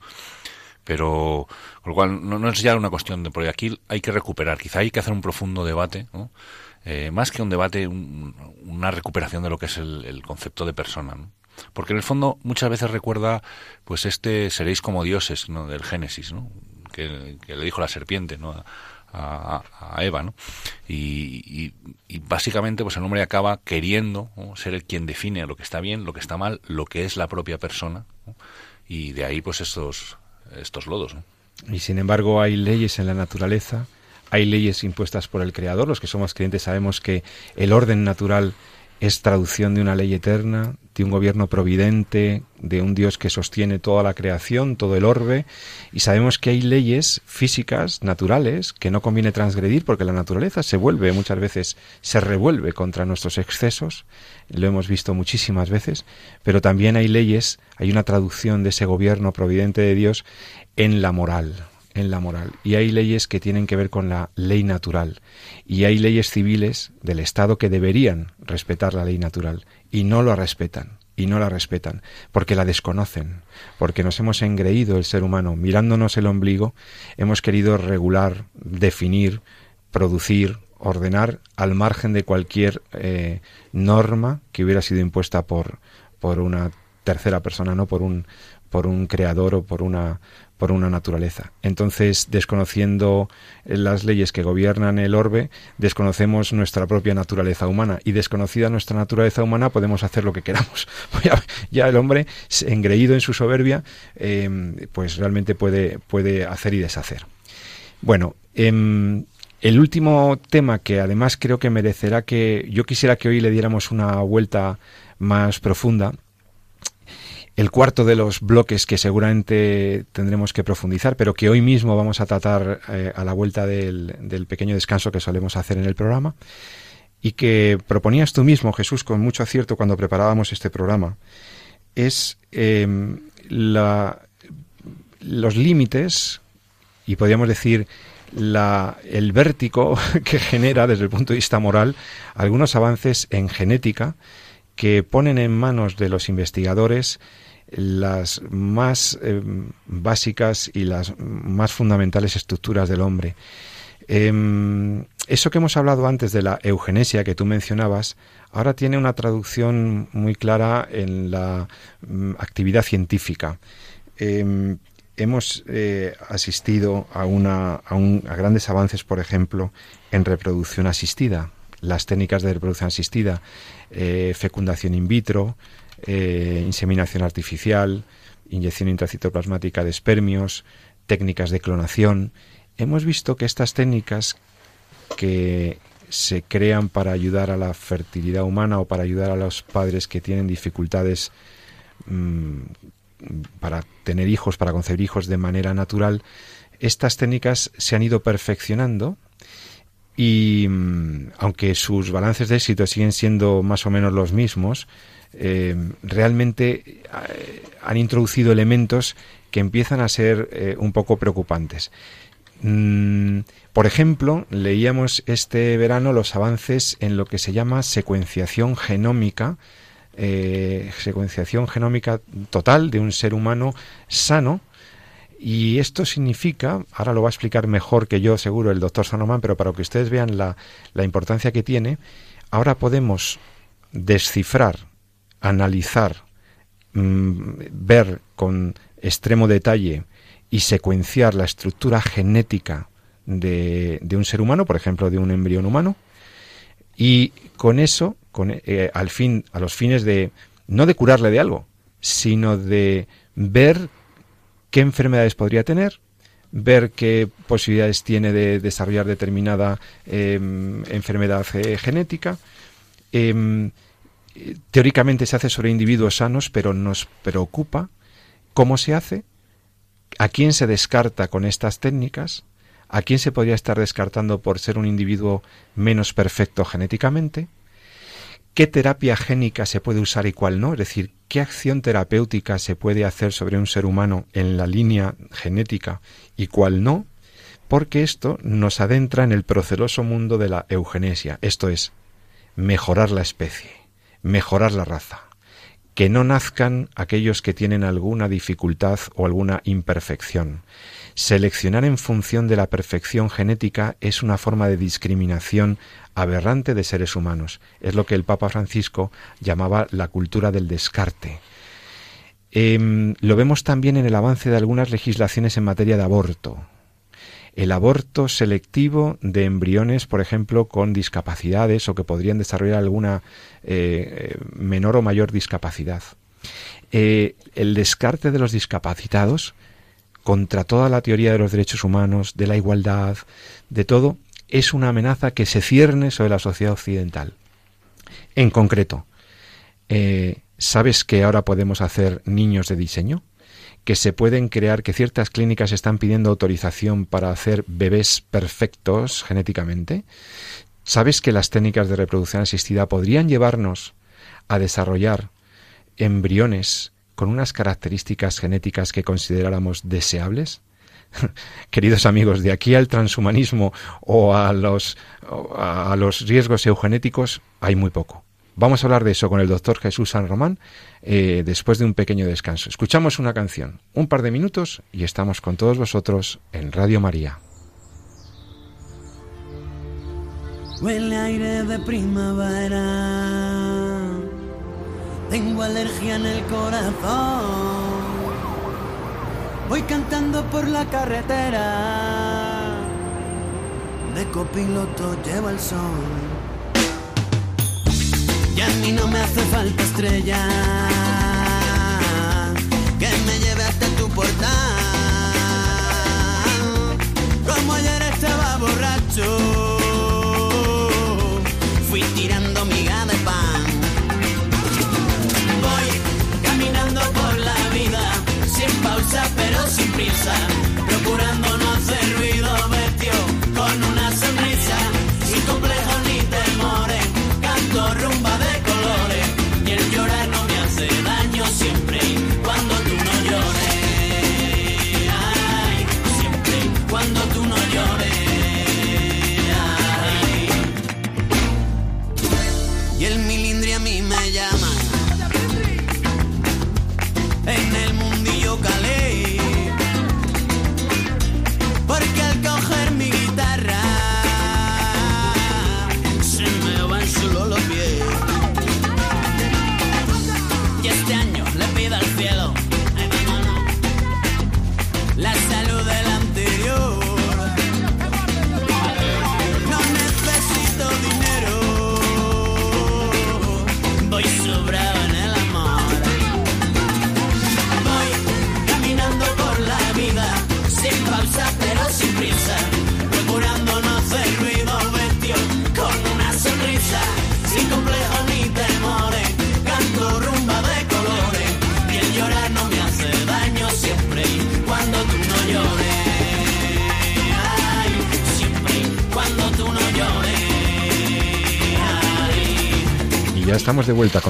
pero con lo cual no, no, es ya una cuestión de porque aquí hay que recuperar quizá hay que hacer un profundo debate ¿no? Eh, más que un debate, una recuperación de lo que es el, concepto de persona. Porque en el fondo muchas veces recuerda pues este seréis como dioses ¿no? del Génesis, ¿no? que, le dijo la serpiente ¿no? a, Eva. ¿no? Y, básicamente pues el hombre acaba queriendo ser el quien define lo que está bien, lo que está mal, lo que es la propia persona. Y de ahí pues estos, estos lodos. Y sin embargo hay leyes en la naturaleza hay leyes impuestas por el Creador. Los que somos creyentes sabemos que el orden natural es traducción de una ley eterna, de un gobierno providente, de un Dios que sostiene toda la creación, todo el orbe, y sabemos que hay leyes físicas, naturales, que no conviene transgredir porque la naturaleza se vuelve muchas veces, se revuelve contra nuestros excesos, lo hemos visto muchísimas veces, pero también hay leyes, hay una traducción de ese gobierno providente de Dios en la moral, en la moral. Y hay leyes que tienen que ver con la ley natural. Y hay leyes civiles del Estado que deberían respetar la ley natural. Y no lo respetan. Y no la respetan. Porque la desconocen. Porque nos hemos engreído el ser humano. Mirándonos el ombligo, hemos querido regular, definir, producir, ordenar al margen de cualquier eh, norma que hubiera sido impuesta por, por una tercera persona, no por un, por un creador o por una por una naturaleza. Entonces, desconociendo las leyes que gobiernan el orbe, desconocemos nuestra propia naturaleza humana y desconocida nuestra naturaleza humana podemos hacer lo que queramos. ya, el hombre, engreído en su soberbia, em, pues realmente puede, puede hacer y deshacer. Bueno, em, el último tema que además creo que merecerá que yo quisiera que hoy le diéramos una vuelta más profunda el cuarto de los bloques que seguramente tendremos que profundizar, pero que hoy mismo vamos a tratar eh, a la vuelta del, pequeño descanso que solemos hacer en el programa, y que proponías tú mismo, Jesús, con mucho acierto cuando preparábamos este programa, es em, los límites, y podríamos decir el vértigo que genera desde el punto de vista moral algunos avances en genética, que ponen en manos de los investigadores las más eh, básicas y las más fundamentales estructuras del hombre. Em, eso que hemos hablado antes de la eugenesia que tú mencionabas, ahora tiene una traducción muy clara en la mm, actividad científica. Em, hemos eh, asistido a, una, a, grandes avances, por ejemplo, en reproducción asistida, las técnicas de reproducción asistida, eh, fecundación in vitro, eh, inseminación artificial, inyección intracitoplasmática de espermios, técnicas de clonación. Hemos visto que estas técnicas que se crean para ayudar a la fertilidad humana o para ayudar a los padres que tienen dificultades mm, para tener hijos, para concebir hijos de manera natural, estas técnicas se han ido perfeccionando y mm, aunque sus balances de éxito siguen siendo más o menos los mismos, eh, realmente eh, han introducido elementos que empiezan a ser eh, un poco preocupantes. Mm, por ejemplo, leíamos este verano los avances en lo que se llama secuenciación genómica, secuenciación genómica total de un ser humano sano, y esto significa, ahora lo va a explicar mejor que yo seguro el doctor Sanoman, pero para que ustedes vean la, la importancia que tiene, ahora podemos descifrar analizar, mm, ver con extremo detalle y secuenciar la estructura genética de, un ser humano, por ejemplo, de un embrión humano, y con eso, con, eh, al fin, a los fines de no de curarle de algo, sino de ver qué enfermedades podría tener, ver qué posibilidades tiene de desarrollar determinada em, enfermedad eh, genética, em, teóricamente se hace sobre individuos sanos, pero nos preocupa cómo se hace, a quién se descarta con estas técnicas, a quién se podría estar descartando por ser un individuo menos perfecto genéticamente, qué terapia génica se puede usar y cuál no, es decir, qué acción terapéutica se puede hacer sobre un ser humano en la línea genética y cuál no, porque esto nos adentra en el proceloso mundo de la eugenesia, esto es, mejorar la especie mejorar la raza, que no nazcan aquellos que tienen alguna dificultad o alguna imperfección. Seleccionar en función de la perfección genética es una forma de discriminación aberrante de seres humanos. Es lo que el Papa Francisco llamaba la cultura del descarte. Em, lo vemos también en el avance de algunas legislaciones en materia de aborto el aborto selectivo de embriones, por ejemplo, con discapacidades o que podrían desarrollar alguna eh, menor o mayor discapacidad. Eh, el descarte de los discapacitados contra toda la teoría de los derechos humanos, de la igualdad, de todo, es una amenaza que se cierne sobre la sociedad occidental. En concreto, eh, ¿sabes que ahora podemos hacer niños de diseño? Que se pueden crear, que ciertas clínicas están pidiendo autorización para hacer bebés perfectos genéticamente. ¿Sabes que las técnicas de reproducción asistida podrían llevarnos a desarrollar embriones con unas características genéticas que consideráramos deseables? Queridos amigos, de aquí al transhumanismo o a los, a los riesgos eugenéticos hay muy poco. Vamos a hablar de eso con el doctor Jesús San Román eh, después de un pequeño descanso. Escuchamos una canción, un par de minutos y estamos con todos vosotros en Radio María. Huele aire de primavera, tengo alergia en el corazón. Voy cantando por la carretera, de copiloto lleva el sol y a mí no me hace falta estrella que me lleve hasta tu portal. Como ayer estaba borracho,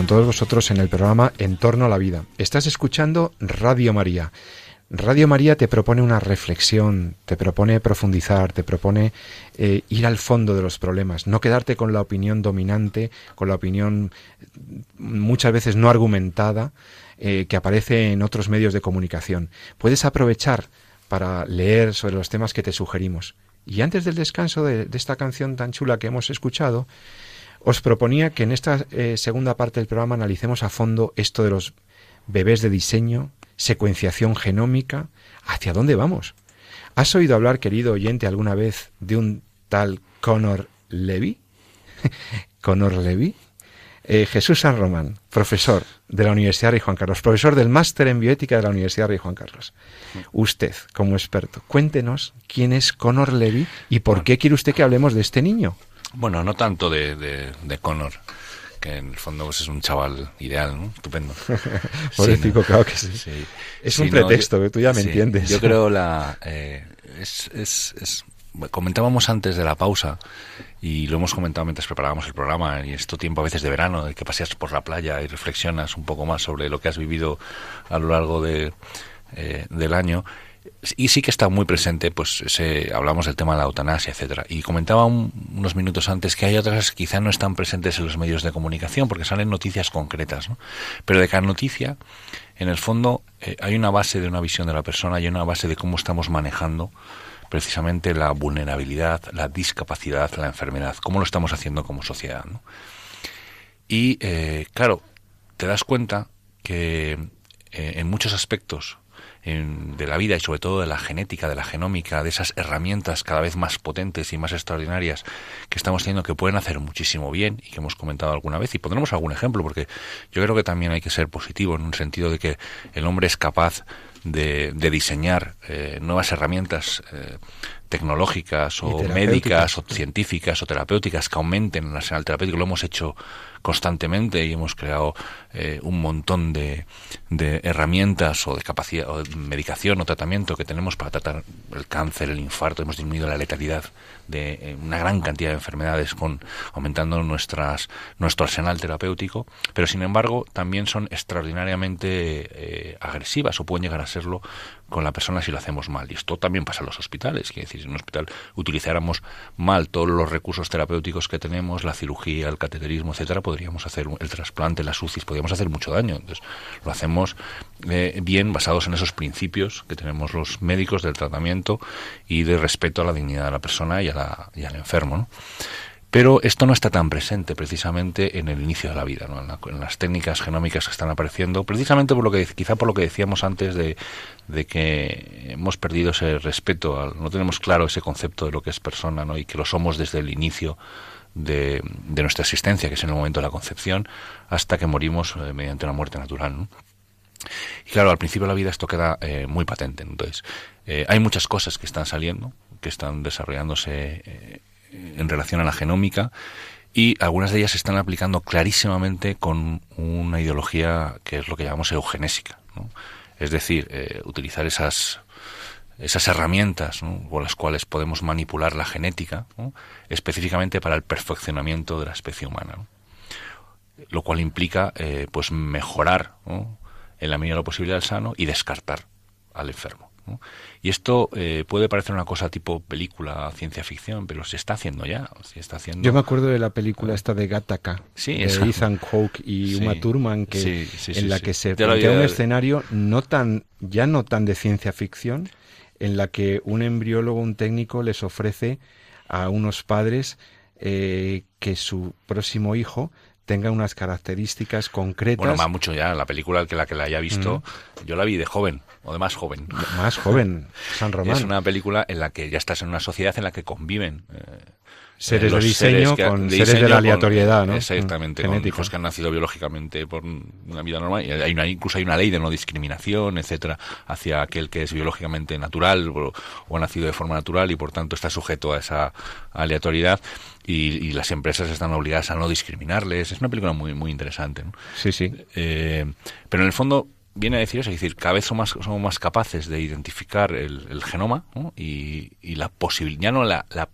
todos vosotros en el programa En torno a la vida. Estás escuchando Radio María. Radio María te propone una reflexión, te propone profundizar, te propone eh, ir al fondo de los problemas, no quedarte con la opinión dominante, con la opinión mm, muchas veces no argumentada eh, que aparece en otros medios de comunicación. Puedes aprovechar para leer sobre los temas que te sugerimos. Y antes del descanso de, de esta canción tan chula que hemos escuchado, os proponía que en esta eh, segunda parte del programa analicemos a fondo esto de los bebés de diseño, secuenciación genómica, ¿hacia dónde vamos? ¿Has oído hablar, querido oyente, alguna vez de un tal Connor Levy? Connor Levy. Eh, Jesús San Román, profesor de la Universidad Rey Juan Carlos, profesor del máster en bioética de la Universidad Rey Juan Carlos. Usted, como experto, cuéntenos quién es Connor Levy y por qué quiere usted que hablemos de este niño. Bueno, no tanto de, de, de Connor, que en el fondo pues, es un chaval ideal, ¿no? Estupendo. Pobrecito, ¿no? claro que sí. Sí. Es Sí, un no, pretexto, yo- que tú ya me sí, entiendes. Yo creo la... eh, es, es, es- comentábamos antes de la pausa y lo hemos comentado mientras preparábamos el programa y esto tiempo a veces de verano, de que paseas por la playa y reflexionas un poco más sobre lo que has vivido a lo largo de, eh, del año. Y sí que está muy presente, pues hablamos del tema de la eutanasia, etcétera. Y comentaba un- unos minutos antes que hay otras que quizá no están presentes en los medios de comunicación porque salen noticias concretas, ¿no? Pero de cada noticia, en el fondo, eh, hay una base de una visión de la persona, hay una base de cómo estamos manejando precisamente la vulnerabilidad, la discapacidad, la enfermedad, cómo lo estamos haciendo como sociedad. Y eh, claro, te das cuenta que eh, en muchos aspectos en- de la vida y sobre todo de la genética, de la genómica, de esas herramientas cada vez más potentes y más extraordinarias que estamos teniendo que pueden hacer muchísimo bien y que hemos comentado alguna vez. Y pondremos algún ejemplo porque yo creo que también hay que ser positivo en un sentido de que el hombre es capaz de, de diseñar eh, nuevas herramientas eh, tecnológicas o médicas o científicas o terapéuticas que aumenten el arsenal terapéutico. Lo hemos hecho constantemente y hemos creado eh, un montón de, de herramientas o de capacidad o de medicación o tratamiento que tenemos para tratar el cáncer, el infarto. Hemos disminuido la letalidad de eh, una gran cantidad de enfermedades con aumentando nuestras nuestro arsenal terapéutico, pero sin embargo también son extraordinariamente eh, agresivas o pueden llegar a serlo con la persona si lo hacemos mal. Y esto también pasa en los hospitales. Quiere decir, si en un hospital utilizáramos mal todos los recursos terapéuticos que tenemos, la cirugía, el cateterismo, etcétera, podríamos hacer el trasplante, las UCIs, podríamos hacer mucho daño. Entonces, lo hacemos eh, bien basados en esos principios que tenemos los médicos del tratamiento y de respeto a la dignidad de la persona y, a la, y al enfermo. ¿no? Pero esto no está tan presente precisamente en el inicio de la vida, ¿no? en, la- en las técnicas genómicas que están apareciendo, precisamente por lo que quizá por lo que decíamos antes de, de que hemos perdido ese respeto, al- no tenemos claro ese concepto de lo que es persona, ¿no? y que lo somos desde el inicio de, de nuestra existencia, que es en el momento de la concepción, hasta que morimos eh, mediante una muerte natural. Y claro, al principio de la vida esto queda eh, muy patente. Entonces, eh, hay muchas cosas que están saliendo, que están desarrollándose en relación a la genómica y algunas de ellas se están aplicando clarísimamente con una ideología que es lo que llamamos eugenésica. Es decir, eh, utilizar esas esas herramientas ¿no? con las cuales podemos manipular la genética específicamente para el perfeccionamiento de la especie humana. Lo cual implica eh, pues mejorar en la medida de lo posible al sano y descartar al enfermo. Y esto eh, puede parecer una cosa tipo película, ciencia ficción, pero se está haciendo ya. Se está haciendo. Yo me acuerdo de la película esta de Gattaca, Sí, de. Ethan Hawke y Sí. Uma Thurman, que, Sí, sí, sí, en la que se plantea un escenario no tan, ya no tan de ciencia ficción, en la que un embriólogo, un técnico, les ofrece a unos padres eh, que su próximo hijo tenga unas características concretas Bueno, más mucho ya. La película que la que la haya visto, yo la vi de joven o de más joven. más joven. San Román. Es una película en la que ya estás en una sociedad en la que conviven. Eh, seres de diseño que- con de seres de la con- aleatoriedad, ¿no? Exactamente, Mm, con hijos que han nacido biológicamente por una vida normal. Y hay una, incluso hay una ley de no discriminación, etcétera, hacia aquel que es biológicamente natural o, o ha nacido de forma natural y por tanto está sujeto a esa aleatoriedad. Y, y las empresas están obligadas a no discriminarles. Es una película muy, muy interesante. ¿no? Sí, sí. Eh, pero en el fondo viene a decir eso, es decir, cada vez somos más, somos más capaces de identificar el, el genoma ¿no? y, y la posibilidad, ya no la, la-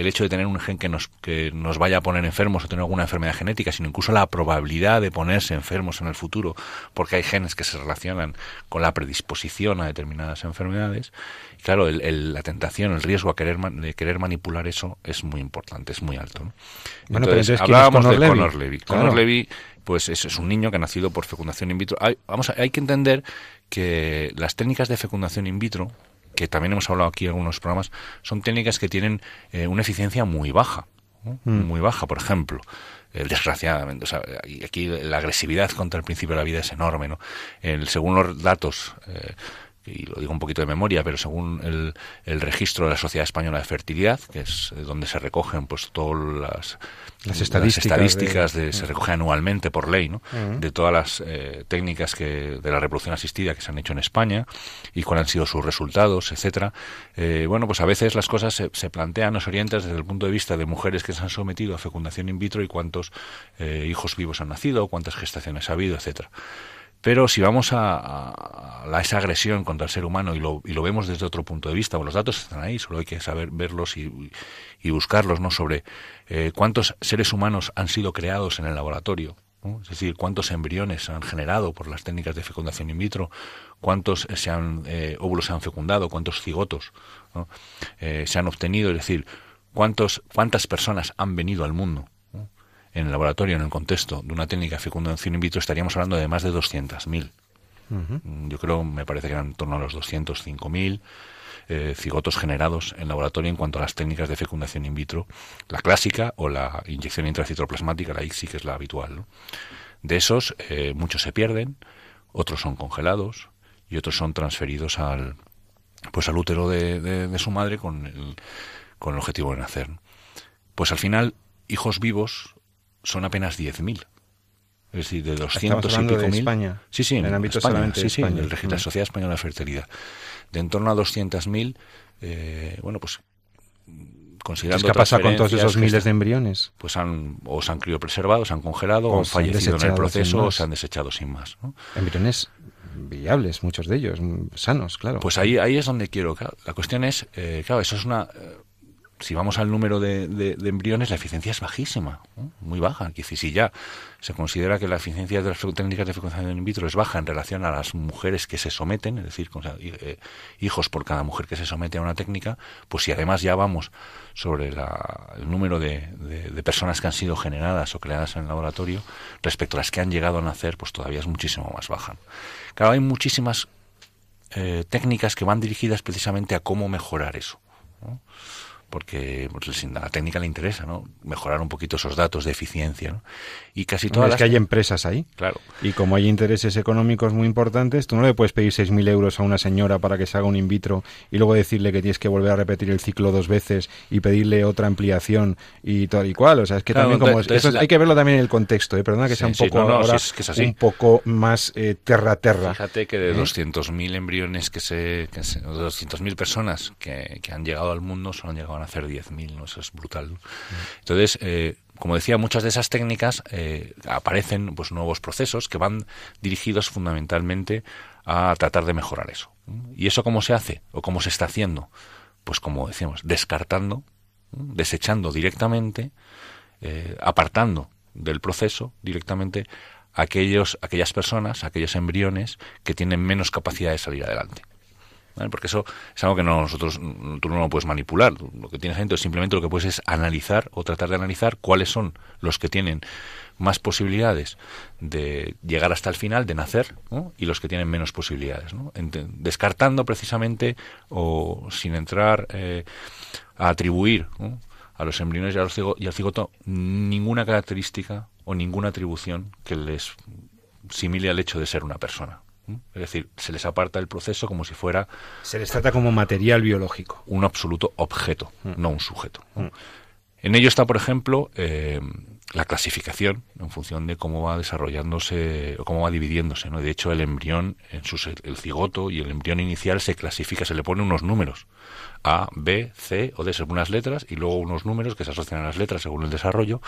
el hecho de tener un gen que nos, que nos vaya a poner enfermos o tener alguna enfermedad genética, sino incluso la probabilidad de ponerse enfermos en el futuro, porque hay genes que se relacionan con la predisposición a determinadas enfermedades. Y claro, el- el- la tentación, el riesgo a querer, man- de querer manipular eso es muy importante, es muy alto. ¿no? Bueno, pero entonces, ¿quién es hablábamos de Levy? Connor Levy. Claro. Connor Levy pues es, es un niño que ha nacido por fecundación in vitro. Hay, vamos a- hay que entender que las técnicas de fecundación in vitro, que también hemos hablado aquí en algunos programas, son técnicas que tienen eh, una eficiencia muy baja. ¿no? Mm. Muy baja, por ejemplo. Eh, desgraciadamente, o sea, y aquí la agresividad contra el principio de la vida es enorme, ¿no? El- según los datos, eh, y lo digo un poquito de memoria, pero según el, el registro de la Sociedad Española de Fertilidad, que es donde se recogen pues todas las, Las estadísticas estadísticas de- de- se recoge anualmente por ley, ¿no? De todas las eh, técnicas que de la reproducción asistida que se han hecho en España y cuáles han sido sus resultados, etcétera. Eh, bueno, pues a veces las cosas se, se plantean se orientan desde el punto de vista de mujeres que se han sometido a fecundación in vitro y cuántos eh, hijos vivos han nacido, cuántas gestaciones ha habido, etcétera. Pero si vamos a, esa agresión contra el ser humano y lo, y lo vemos desde otro punto de vista, bueno, los datos están ahí, solo hay que saber verlos y, y buscarlos, ¿no? Sobre eh, cuántos seres humanos han sido creados en el laboratorio, es decir, cuántos embriones se han generado por las técnicas de fecundación in vitro, cuántos eh, se han, eh, óvulos se han fecundado, cuántos cigotos se han obtenido, es decir, cuántos, cuántas personas han venido al mundo. En el laboratorio, en el contexto de una técnica de fecundación in vitro, estaríamos hablando de más de 200.000. Ujú. Mm, Yo creo, me parece que eran en torno a los 205.000 eh, cigotos generados en laboratorio en cuanto a las técnicas de fecundación in vitro, la clásica o la inyección intracitoplasmática, la ICSI, que es la habitual. ¿no? De esos, eh, muchos se pierden, otros son congelados y otros son transferidos al, pues al útero de, de- de su madre con el, con el objetivo de nacer. Pues al final, hijos vivos son apenas 10.000. Es decir, de 200 y pico de mil. España, Sí, sí, en el ámbito España, solamente sí, de sí, España. el registro de la. Sociedad Española de Fertilidad. De en torno a 200.000, eh, bueno, pues considerando ¿Qué pasa con todos esos miles de embriones? pues han o se han criopreservado, se han congelado, O han se han fallecido en el proceso, o se han desechado sin más. ¿no? Embriones viables, muchos de ellos, sanos, claro. Pues ahí, ahí es donde quiero. claro. La cuestión es, eh, claro, eso es una. eh, si vamos al número de, de- embriones, la eficiencia es bajísima, ¿no? muy baja. Decir, si ya se considera que la eficiencia de las técnicas de fecundación in vitro es baja en relación a las mujeres que se someten, es decir, con- eh, hijos por cada mujer que se somete a una técnica, pues si además ya vamos sobre la- el número de, de- personas que han sido generadas o creadas en el laboratorio respecto a las que han llegado a nacer, pues todavía es muchísimo más baja. Claro, hay muchísimas eh, técnicas que van dirigidas precisamente a cómo mejorar eso. Porque pues, la técnica le interesa, ¿no? Mejorar un poquito esos datos de eficiencia, ¿no? Y casi todas es las... que hay empresas ahí. Claro. Y como hay intereses económicos muy importantes, tú no le puedes pedir 6.000 euros a una señora para que se haga un in vitro y luego decirle que tienes que volver a repetir el ciclo dos veces y pedirle otra ampliación y tal y cual. O sea, es que Claro, también como... entonces eso la- hay que verlo también en el contexto, ¿eh? Perdona que sea un poco no, ahora sí, es que es así. un poco más eh, terra-terra. Fíjate que de ¿Eh? 200.000 embriones que se... Que se o de 200.000 personas que, que han llegado al mundo solo han llegado a nacer 10.000, ¿no? Eso es brutal. Entonces, eh, como decía, muchas de esas técnicas eh, aparecen pues nuevos procesos que van dirigidos fundamentalmente a tratar de mejorar eso. ¿Y eso cómo se hace? ¿O cómo se está haciendo? Pues como decíamos, descartando, desechando directamente, eh, apartando del proceso directamente aquellos, aquellas personas, aquellos embriones que tienen menos capacidad de salir adelante. Porque eso es algo que no, nosotros, tú no lo puedes manipular. Lo que tienes dentro simplemente lo que puedes es analizar o tratar de analizar cuáles son los que tienen más posibilidades de llegar hasta el final, de nacer, ¿no? y los que tienen menos posibilidades. ¿no? Descartando precisamente o sin entrar eh, a atribuir a los embriones y, a los cigo- y al cigoto ninguna característica o ninguna atribución que les simile al hecho de ser una persona. Es decir, se les aparta el proceso como si fuera Se les trata como material biológico. un absoluto objeto, no un sujeto. Mm. En ello está, por ejemplo, eh, la clasificación en función de cómo va desarrollándose o cómo va dividiéndose. ¿no? De hecho, el embrión, en sus, el cigoto y el embrión inicial se clasifica, se le pone unos números. A, B, C o D según las letras y luego unos números que se asocian a las letras según el desarrollo,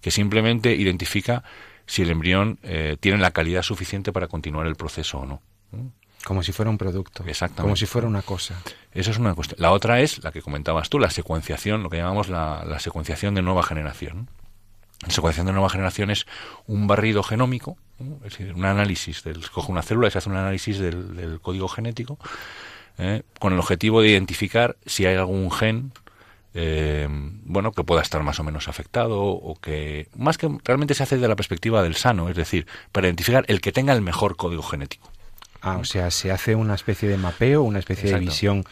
que simplemente identifica si el embrión eh, tiene la calidad suficiente para continuar el proceso o no. Como si fuera un producto. Exactamente. Como si fuera una cosa. Eso es una cuestión. La otra es la que comentabas tú, la secuenciación, lo que llamamos la, la secuenciación de nueva generación. La secuenciación de nueva generación es un barrido genómico, ¿no? es decir, un análisis, del, se coge una célula y se hace un análisis del, del código genético ¿eh? con el objetivo de identificar si hay algún gen eh, bueno que pueda estar más o menos afectado o que más que realmente se hace de la perspectiva del sano, es decir, para identificar el que tenga el mejor código genético. Ah, o sea, se hace una especie de mapeo, una especie Exacto. de visión,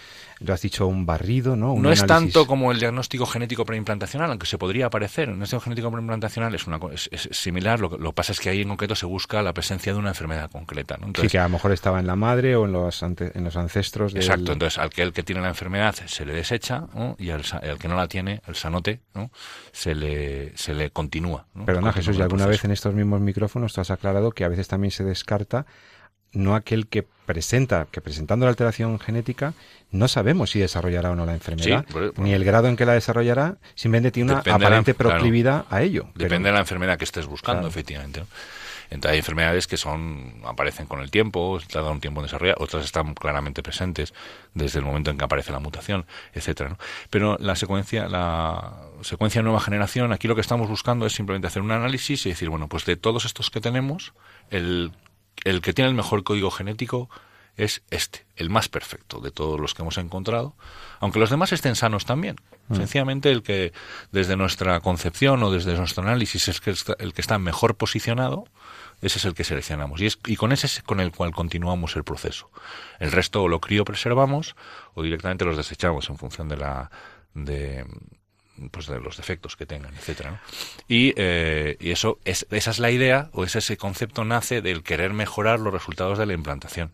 lo has dicho, un barrido, ¿no? Un no es tanto como el diagnóstico genético preimplantacional, aunque se podría parecer. El diagnóstico genético preimplantacional es, una, es, es similar, lo, que- lo que pasa es que ahí en concreto se busca la presencia de una enfermedad concreta. ¿no? Sí, que a lo mejor estaba en la madre o en los, ante- en los ancestros del... Exacto, entonces al que el que tiene la enfermedad se le desecha ¿no? y al, que no la tiene, el sanote, ¿no? se, le, se le continúa. ¿no? Perdona, Continúa Jesús, y alguna vez en estos mismos micrófonos tú has aclarado que a veces también se descarta no aquel que presenta, que presentando la alteración genética no sabemos si desarrollará o no la enfermedad, Sí, ni el grado en que la desarrollará, simplemente tiene una la- aparente claro. proclividad a ello. pero- Depende de la enfermedad que estés buscando, Claro. efectivamente. ¿no? Entonces, hay enfermedades que son aparecen con el tiempo, tardan un tiempo en desarrollar, otras están claramente presentes desde el momento en que aparece la mutación, etcétera. ¿no? Pero la secuencia, la secuencia nueva generación, aquí lo que estamos buscando es simplemente hacer un análisis y decir, bueno, pues de todos estos que tenemos, el, el que tiene el mejor código genético es este, el más perfecto de todos los que hemos encontrado, aunque los demás estén sanos también. Sencillamente el que desde nuestra concepción o desde nuestro análisis es que está- el que está mejor posicionado, ese es el que seleccionamos y, es, y con ese es con el cual continuamos el proceso. El resto o lo criopreservamos o directamente los desechamos en función de la de pues de los defectos que tengan, etcétera. ¿no? Y, eh, y eso es esa es la idea o es ese concepto nace del querer mejorar los resultados de la implantación.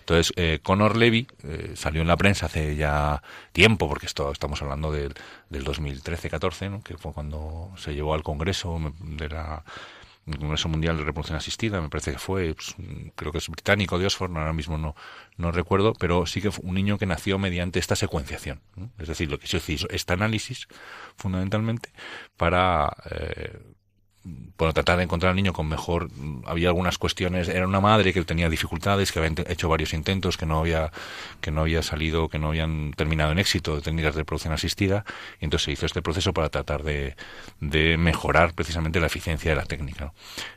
Entonces, eh, Conor Levy eh, salió en la prensa hace ya tiempo, porque esto estamos hablando del, del 2013-14, ¿no? que fue cuando se llevó al Congreso de la el Congreso Mundial de Reproducción Asistida, me parece que fue, pues, creo que es británico de Oxford, ahora mismo no, no recuerdo, pero sí que fue un niño que nació mediante esta secuenciación. Es decir, lo que se hizo este análisis, fundamentalmente, para eh, bueno, tratar de encontrar al niño con mejor. Había algunas cuestiones. Era una madre que tenía dificultades, que había hecho varios intentos, que no había, que no había salido, que no habían terminado en éxito de técnicas de reproducción asistida. Y entonces se hizo este proceso para tratar de, de mejorar precisamente la eficiencia de la técnica.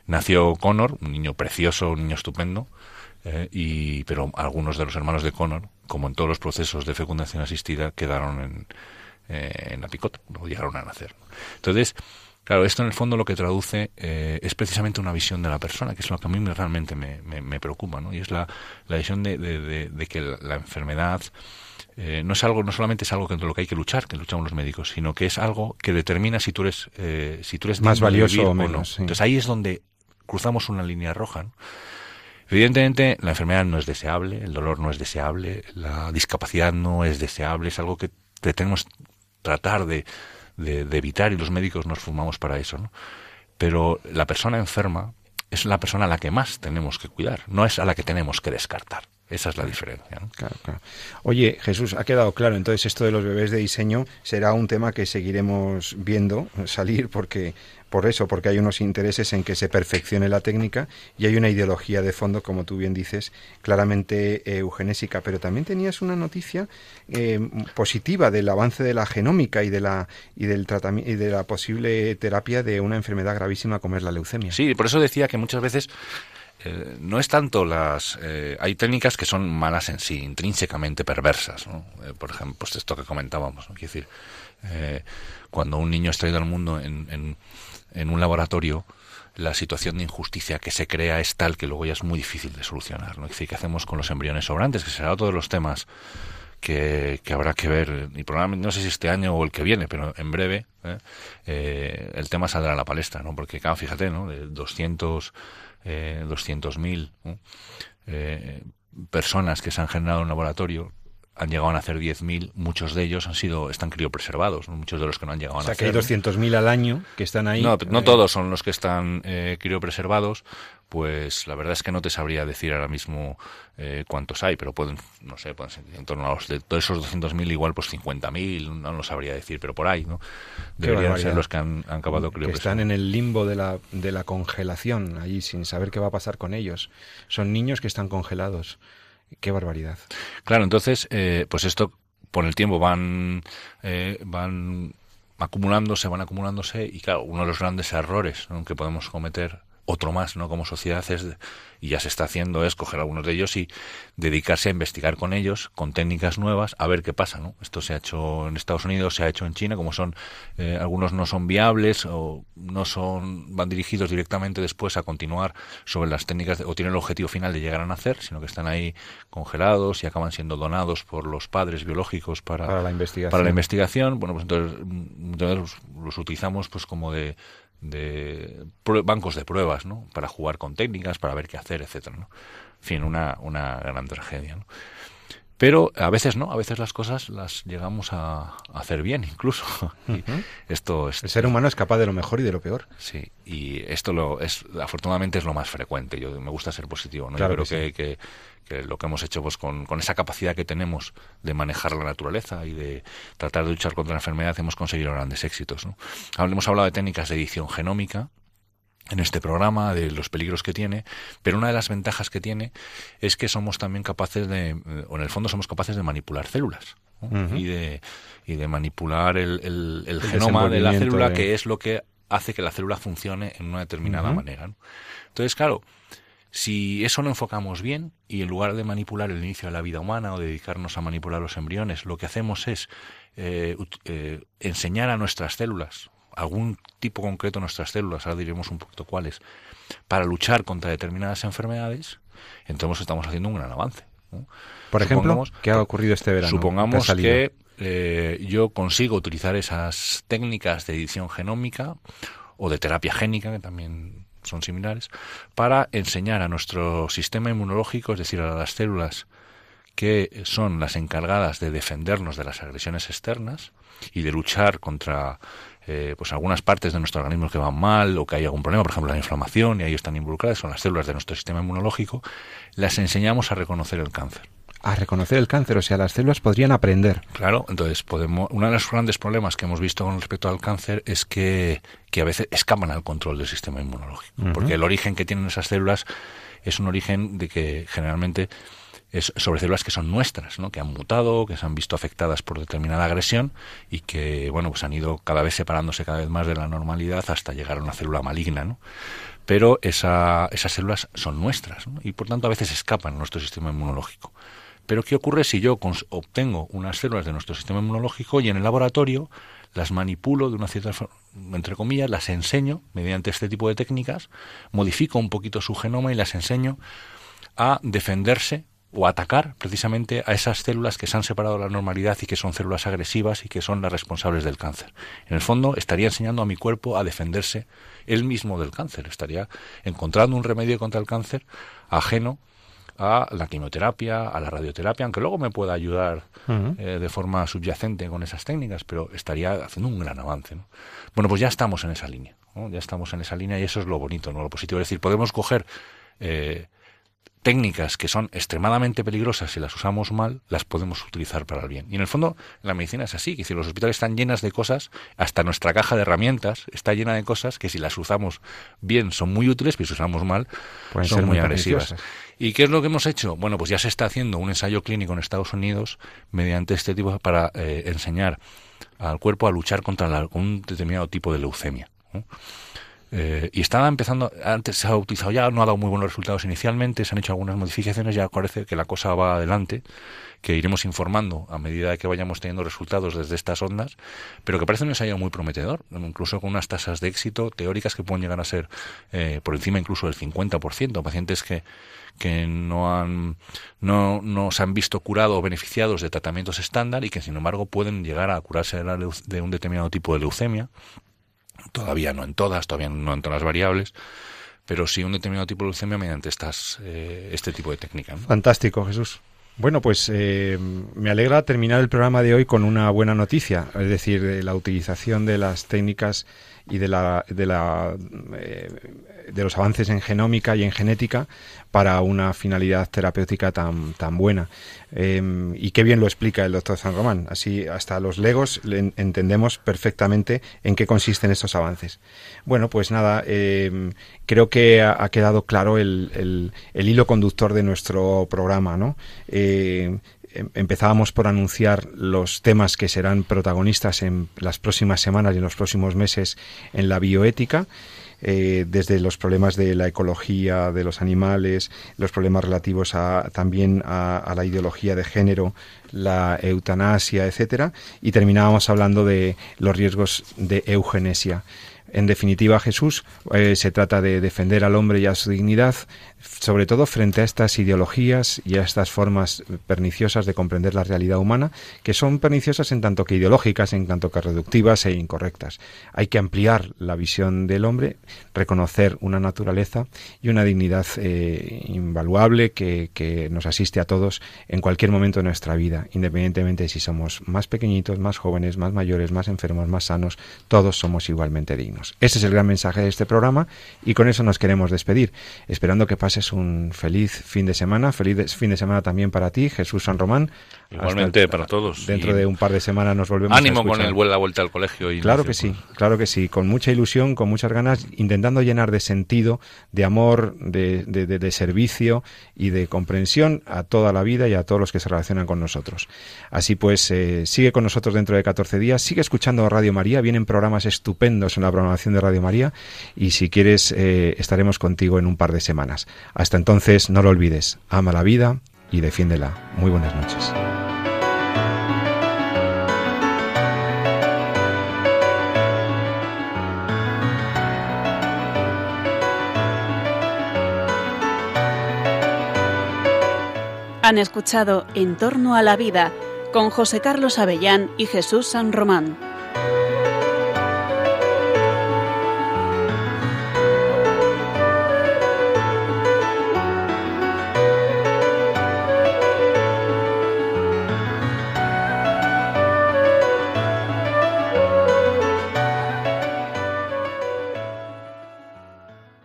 Nació Connor, un niño precioso, un niño estupendo. eh, y, pero algunos de los hermanos de Connor, como en todos los procesos de fecundación asistida, quedaron en, eh, en la picota, no llegaron a nacer. Entonces, Claro, esto en el fondo lo que traduce eh, es precisamente una visión de la persona, que es lo que a mí me- realmente me, me- me preocupa, ¿no? Y es la, la visión de, de- de- de que la, enfermedad eh, no es algo, no solamente es algo contra lo que hay que luchar, que luchamos los médicos, sino que es algo que determina si tú eres, eh, si tú eres Más valioso vivir o no. menos, sí. Entonces ahí es donde cruzamos una línea roja. ¿no? Evidentemente, la enfermedad no es deseable, el dolor no es deseable, la discapacidad no es deseable, es algo que tenemos tratar de, de- evitar y los médicos nos formamos para eso. ¿no? Pero la persona enferma es la persona a la que más tenemos que cuidar, no es a la que tenemos que descartar. Esa es la diferencia. ¿no? Claro, claro. Oye, Jesús, ha quedado claro. Entonces, esto de los bebés de diseño será un tema que seguiremos viendo salir porque por eso, porque hay unos intereses en que se perfeccione la técnica y hay una ideología de fondo, como tú bien dices, claramente eh, eugenésica. Pero también tenías una noticia eh, positiva del avance de la genómica y de la y del tratamiento y de la posible terapia de una enfermedad gravísima como es la leucemia. Sí, por eso decía que muchas veces eh, no es tanto las... eh, hay técnicas que son malas en sí, intrínsecamente perversas. ¿no? Eh, por ejemplo, pues esto que comentábamos. ¿no? Decir, cuando un niño es traído al mundo en, en, en un laboratorio, la situación de injusticia que se crea es tal que luego ya es muy difícil de solucionar. ¿no? Decir, ¿qué hacemos con los embriones sobrantes? Que será otro de los temas que, que habrá que ver, y probablemente no sé si este año o el que viene, pero en breve el tema saldrá a la palestra, ¿no? Porque, claro, fíjate, ¿no? De 200 eh, 200.000 eh, personas que se han generado en un laboratorio, han llegado a nacer 10.000, muchos de ellos han sido están criopreservados, ¿no? muchos de los que no han llegado a O sea, nacer. que hay 200.000 al año que están ahí. No, no eh, todos son los que están eh, criopreservados, pues la verdad es que no te sabría decir ahora mismo eh, cuántos hay, pero pueden, no sé, pueden ser en torno a los de todos esos 200.000 igual pues 50.000, no lo sabría decir, pero por ahí, ¿no? Deberían ser los que han, han acabado que están en el limbo de la, de la congelación, allí sin saber qué va a pasar con ellos. Son niños que están congelados. Qué barbaridad. Claro, entonces, eh, pues esto por el tiempo van, eh, van acumulándose, van acumulándose y claro, uno de los grandes errores que podemos cometer, otro más, ¿no? Como sociedad es, y ya se está haciendo, es coger algunos de ellos y dedicarse a investigar con ellos, con técnicas nuevas, a ver qué pasa, ¿no? Esto se ha hecho en Estados Unidos, se ha hecho en China, como son, eh, algunos no son viables o no son, van dirigidos directamente después a continuar sobre las técnicas de- o tienen el objetivo final de llegar a nacer, sino que están ahí congelados y acaban siendo donados por los padres biológicos para, Para la investigación. para la investigación. Bueno, pues entonces, mm, entonces los, los utilizamos pues como de, de bancos de pruebas, ¿no? Para jugar con técnicas, para ver qué hacer, etcétera, ¿no? En fin, una, una gran tragedia, ¿no? Pero a veces no, a veces las cosas las llegamos a, a hacer bien incluso. Esto es El ser humano es capaz de lo mejor y de lo peor. Sí, y esto lo es afortunadamente es lo más frecuente. Yo me gusta ser positivo, ¿no? Claro Yo creo que que, que- que lo que hemos hecho pues con, con esa capacidad que tenemos de manejar la naturaleza y de tratar de luchar contra la enfermedad hemos conseguido grandes éxitos, ¿no? Hemos hablado de técnicas de edición genómica en este programa de los peligros que tiene, pero una de las ventajas que tiene es que somos también capaces de, o en el fondo somos capaces de manipular células y, de, y de manipular el, el- el El genoma de la célula, de- que es lo que hace que la célula funcione en una determinada manera. ¿no? Entonces, claro, si eso lo enfocamos bien y en lugar de manipular el inicio de la vida humana o dedicarnos a manipular los embriones, lo que hacemos es eh, eh, enseñar a nuestras células, algún tipo concreto de nuestras células, ahora diremos un poquito cuáles, para luchar contra determinadas enfermedades, entonces estamos haciendo un gran avance. ¿no? Por ejemplo, Supongamos- ¿qué ha ocurrido este verano? ¿Qué ha Supongamos que eh, yo consigo utilizar esas técnicas de edición genómica o de terapia génica, que también son similares, para enseñar a nuestro sistema inmunológico, es decir, a las células que son las encargadas de defendernos de las agresiones externas y de luchar contra eh, pues algunas partes de nuestro organismo que van mal o que hay algún problema, por ejemplo la inflamación, y ahí están involucradas, son las células de nuestro sistema inmunológico, las enseñamos a reconocer el cáncer. A reconocer el cáncer, o sea, las células podrían aprender. Claro, entonces podemos. Uno de los grandes problemas que hemos visto con respecto al cáncer es que, que a veces escapan al control del sistema inmunológico. Porque el origen que tienen esas células es un origen de que generalmente es sobre células que son nuestras, ¿no? que han mutado, que se han visto afectadas por determinada agresión y que bueno pues han ido cada vez separándose cada vez más de la normalidad hasta llegar a una célula maligna, ¿no? Pero esa, esas células son nuestras ¿no? y por tanto a veces escapan a nuestro sistema inmunológico. Pero ¿qué ocurre si yo obtengo unas células de nuestro sistema inmunológico y en el laboratorio las manipulo de una cierta forma, entre comillas, las enseño mediante este tipo de técnicas, modifico un poquito su genoma y las enseño a defenderse o atacar precisamente a esas células que se han separado de la normalidad y que son células agresivas y que son las responsables del cáncer. En el fondo, estaría enseñando a mi cuerpo a defenderse él mismo del cáncer. Estaría encontrando un remedio contra el cáncer ajeno a la quimioterapia, a la radioterapia, aunque luego me pueda ayudar eh, de forma subyacente con esas técnicas, pero estaría haciendo un gran avance. ¿no? Bueno, pues ya estamos en esa línea, ¿no? ya estamos en esa línea y eso es lo bonito, no lo positivo. Es decir, podemos coger eh, técnicas que son extremadamente peligrosas si las usamos mal, las podemos utilizar para el bien. Y en el fondo, la medicina es así, es decir, los hospitales están llenas de cosas, hasta nuestra caja de herramientas está llena de cosas que si las usamos bien son muy útiles, pero si usamos mal Pueden son ser muy muy agresivas. ¿Y qué es lo que hemos hecho? Bueno, pues ya se está haciendo un ensayo clínico en Estados Unidos mediante este tipo para eh, enseñar al cuerpo a luchar contra la- un determinado tipo de leucemia. ¿no? Eh, y estaba empezando, antes se ha utilizado ya, no ha dado muy buenos resultados inicialmente, se han hecho algunas modificaciones, ya parece que la cosa va adelante, que iremos informando a medida que vayamos teniendo resultados desde estas ondas, pero que parece un ensayo muy prometedor, incluso con unas tasas de éxito teóricas que pueden llegar a ser eh, por encima incluso del 50%, pacientes que, que no han no, no se han visto curados o beneficiados de tratamientos estándar y que sin embargo pueden llegar a curarse de, la de un determinado tipo de leucemia todavía no en todas, todavía no en todas las variables, pero sí un determinado tipo de leucemia mediante estas, eh, este tipo de técnica. Fantástico, Jesús. Bueno, pues eh, me alegra terminar el programa de hoy con una buena noticia, es decir, de la utilización de las técnicas y de la, de la eh, de los avances en genómica y en genética para una finalidad terapéutica tan, tan buena. Em, y qué bien lo explica el doctor San Román. Así, hasta los legos entendemos perfectamente en qué consisten estos avances. Bueno, pues nada, em, creo que ha, quedado claro el, el, hilo conductor de nuestro programa, ¿no? Eh, em, empezábamos por anunciar los temas que serán protagonistas en las próximas semanas y en los próximos meses en la bioética. Eh, desde los problemas de la ecología de los animales, los problemas relativos a, también a, la ideología de género, la eutanasia, etcétera, y terminábamos hablando de los riesgos de eugenesia. En definitiva, Jesús eh, se trata de defender al hombre y a su dignidad, sobre todo frente a estas ideologías y a estas formas perniciosas de comprender la realidad humana, que son perniciosas en tanto que ideológicas, en tanto que reductivas e incorrectas. Hay que ampliar la visión del hombre, reconocer una naturaleza y una dignidad eh, invaluable que, que, nos asiste a todos en cualquier momento de nuestra vida, independientemente de si somos más pequeñitos, más jóvenes, más mayores, más enfermos, más sanos, todos somos igualmente dignos. Ese es el gran mensaje de este programa y con eso nos queremos despedir, esperando que pase es un feliz fin de semana, feliz fin de semana también para ti, Jesús San Román. Igualmente para todos. Dentro de un par de semanas nos volvemos Ánimo con el, la vuelta al colegio. claro que sí, claro que sí, con mucha ilusión, con muchas ganas, intentando llenar de sentido, de amor, de, de, servicio y de comprensión a toda la vida y a todos los que se relacionan con nosotros. Así pues, eh, sigue con nosotros dentro de 14 días, sigue escuchando Radio María, vienen programas estupendos en la programación de Radio María y si quieres eh, estaremos contigo en un par de semanas. Hasta entonces, no lo olvides, ama la vida y defiéndela. Muy buenas noches. Han escuchado En torno a la vida con José Carlos Avellán y Jesús San Román.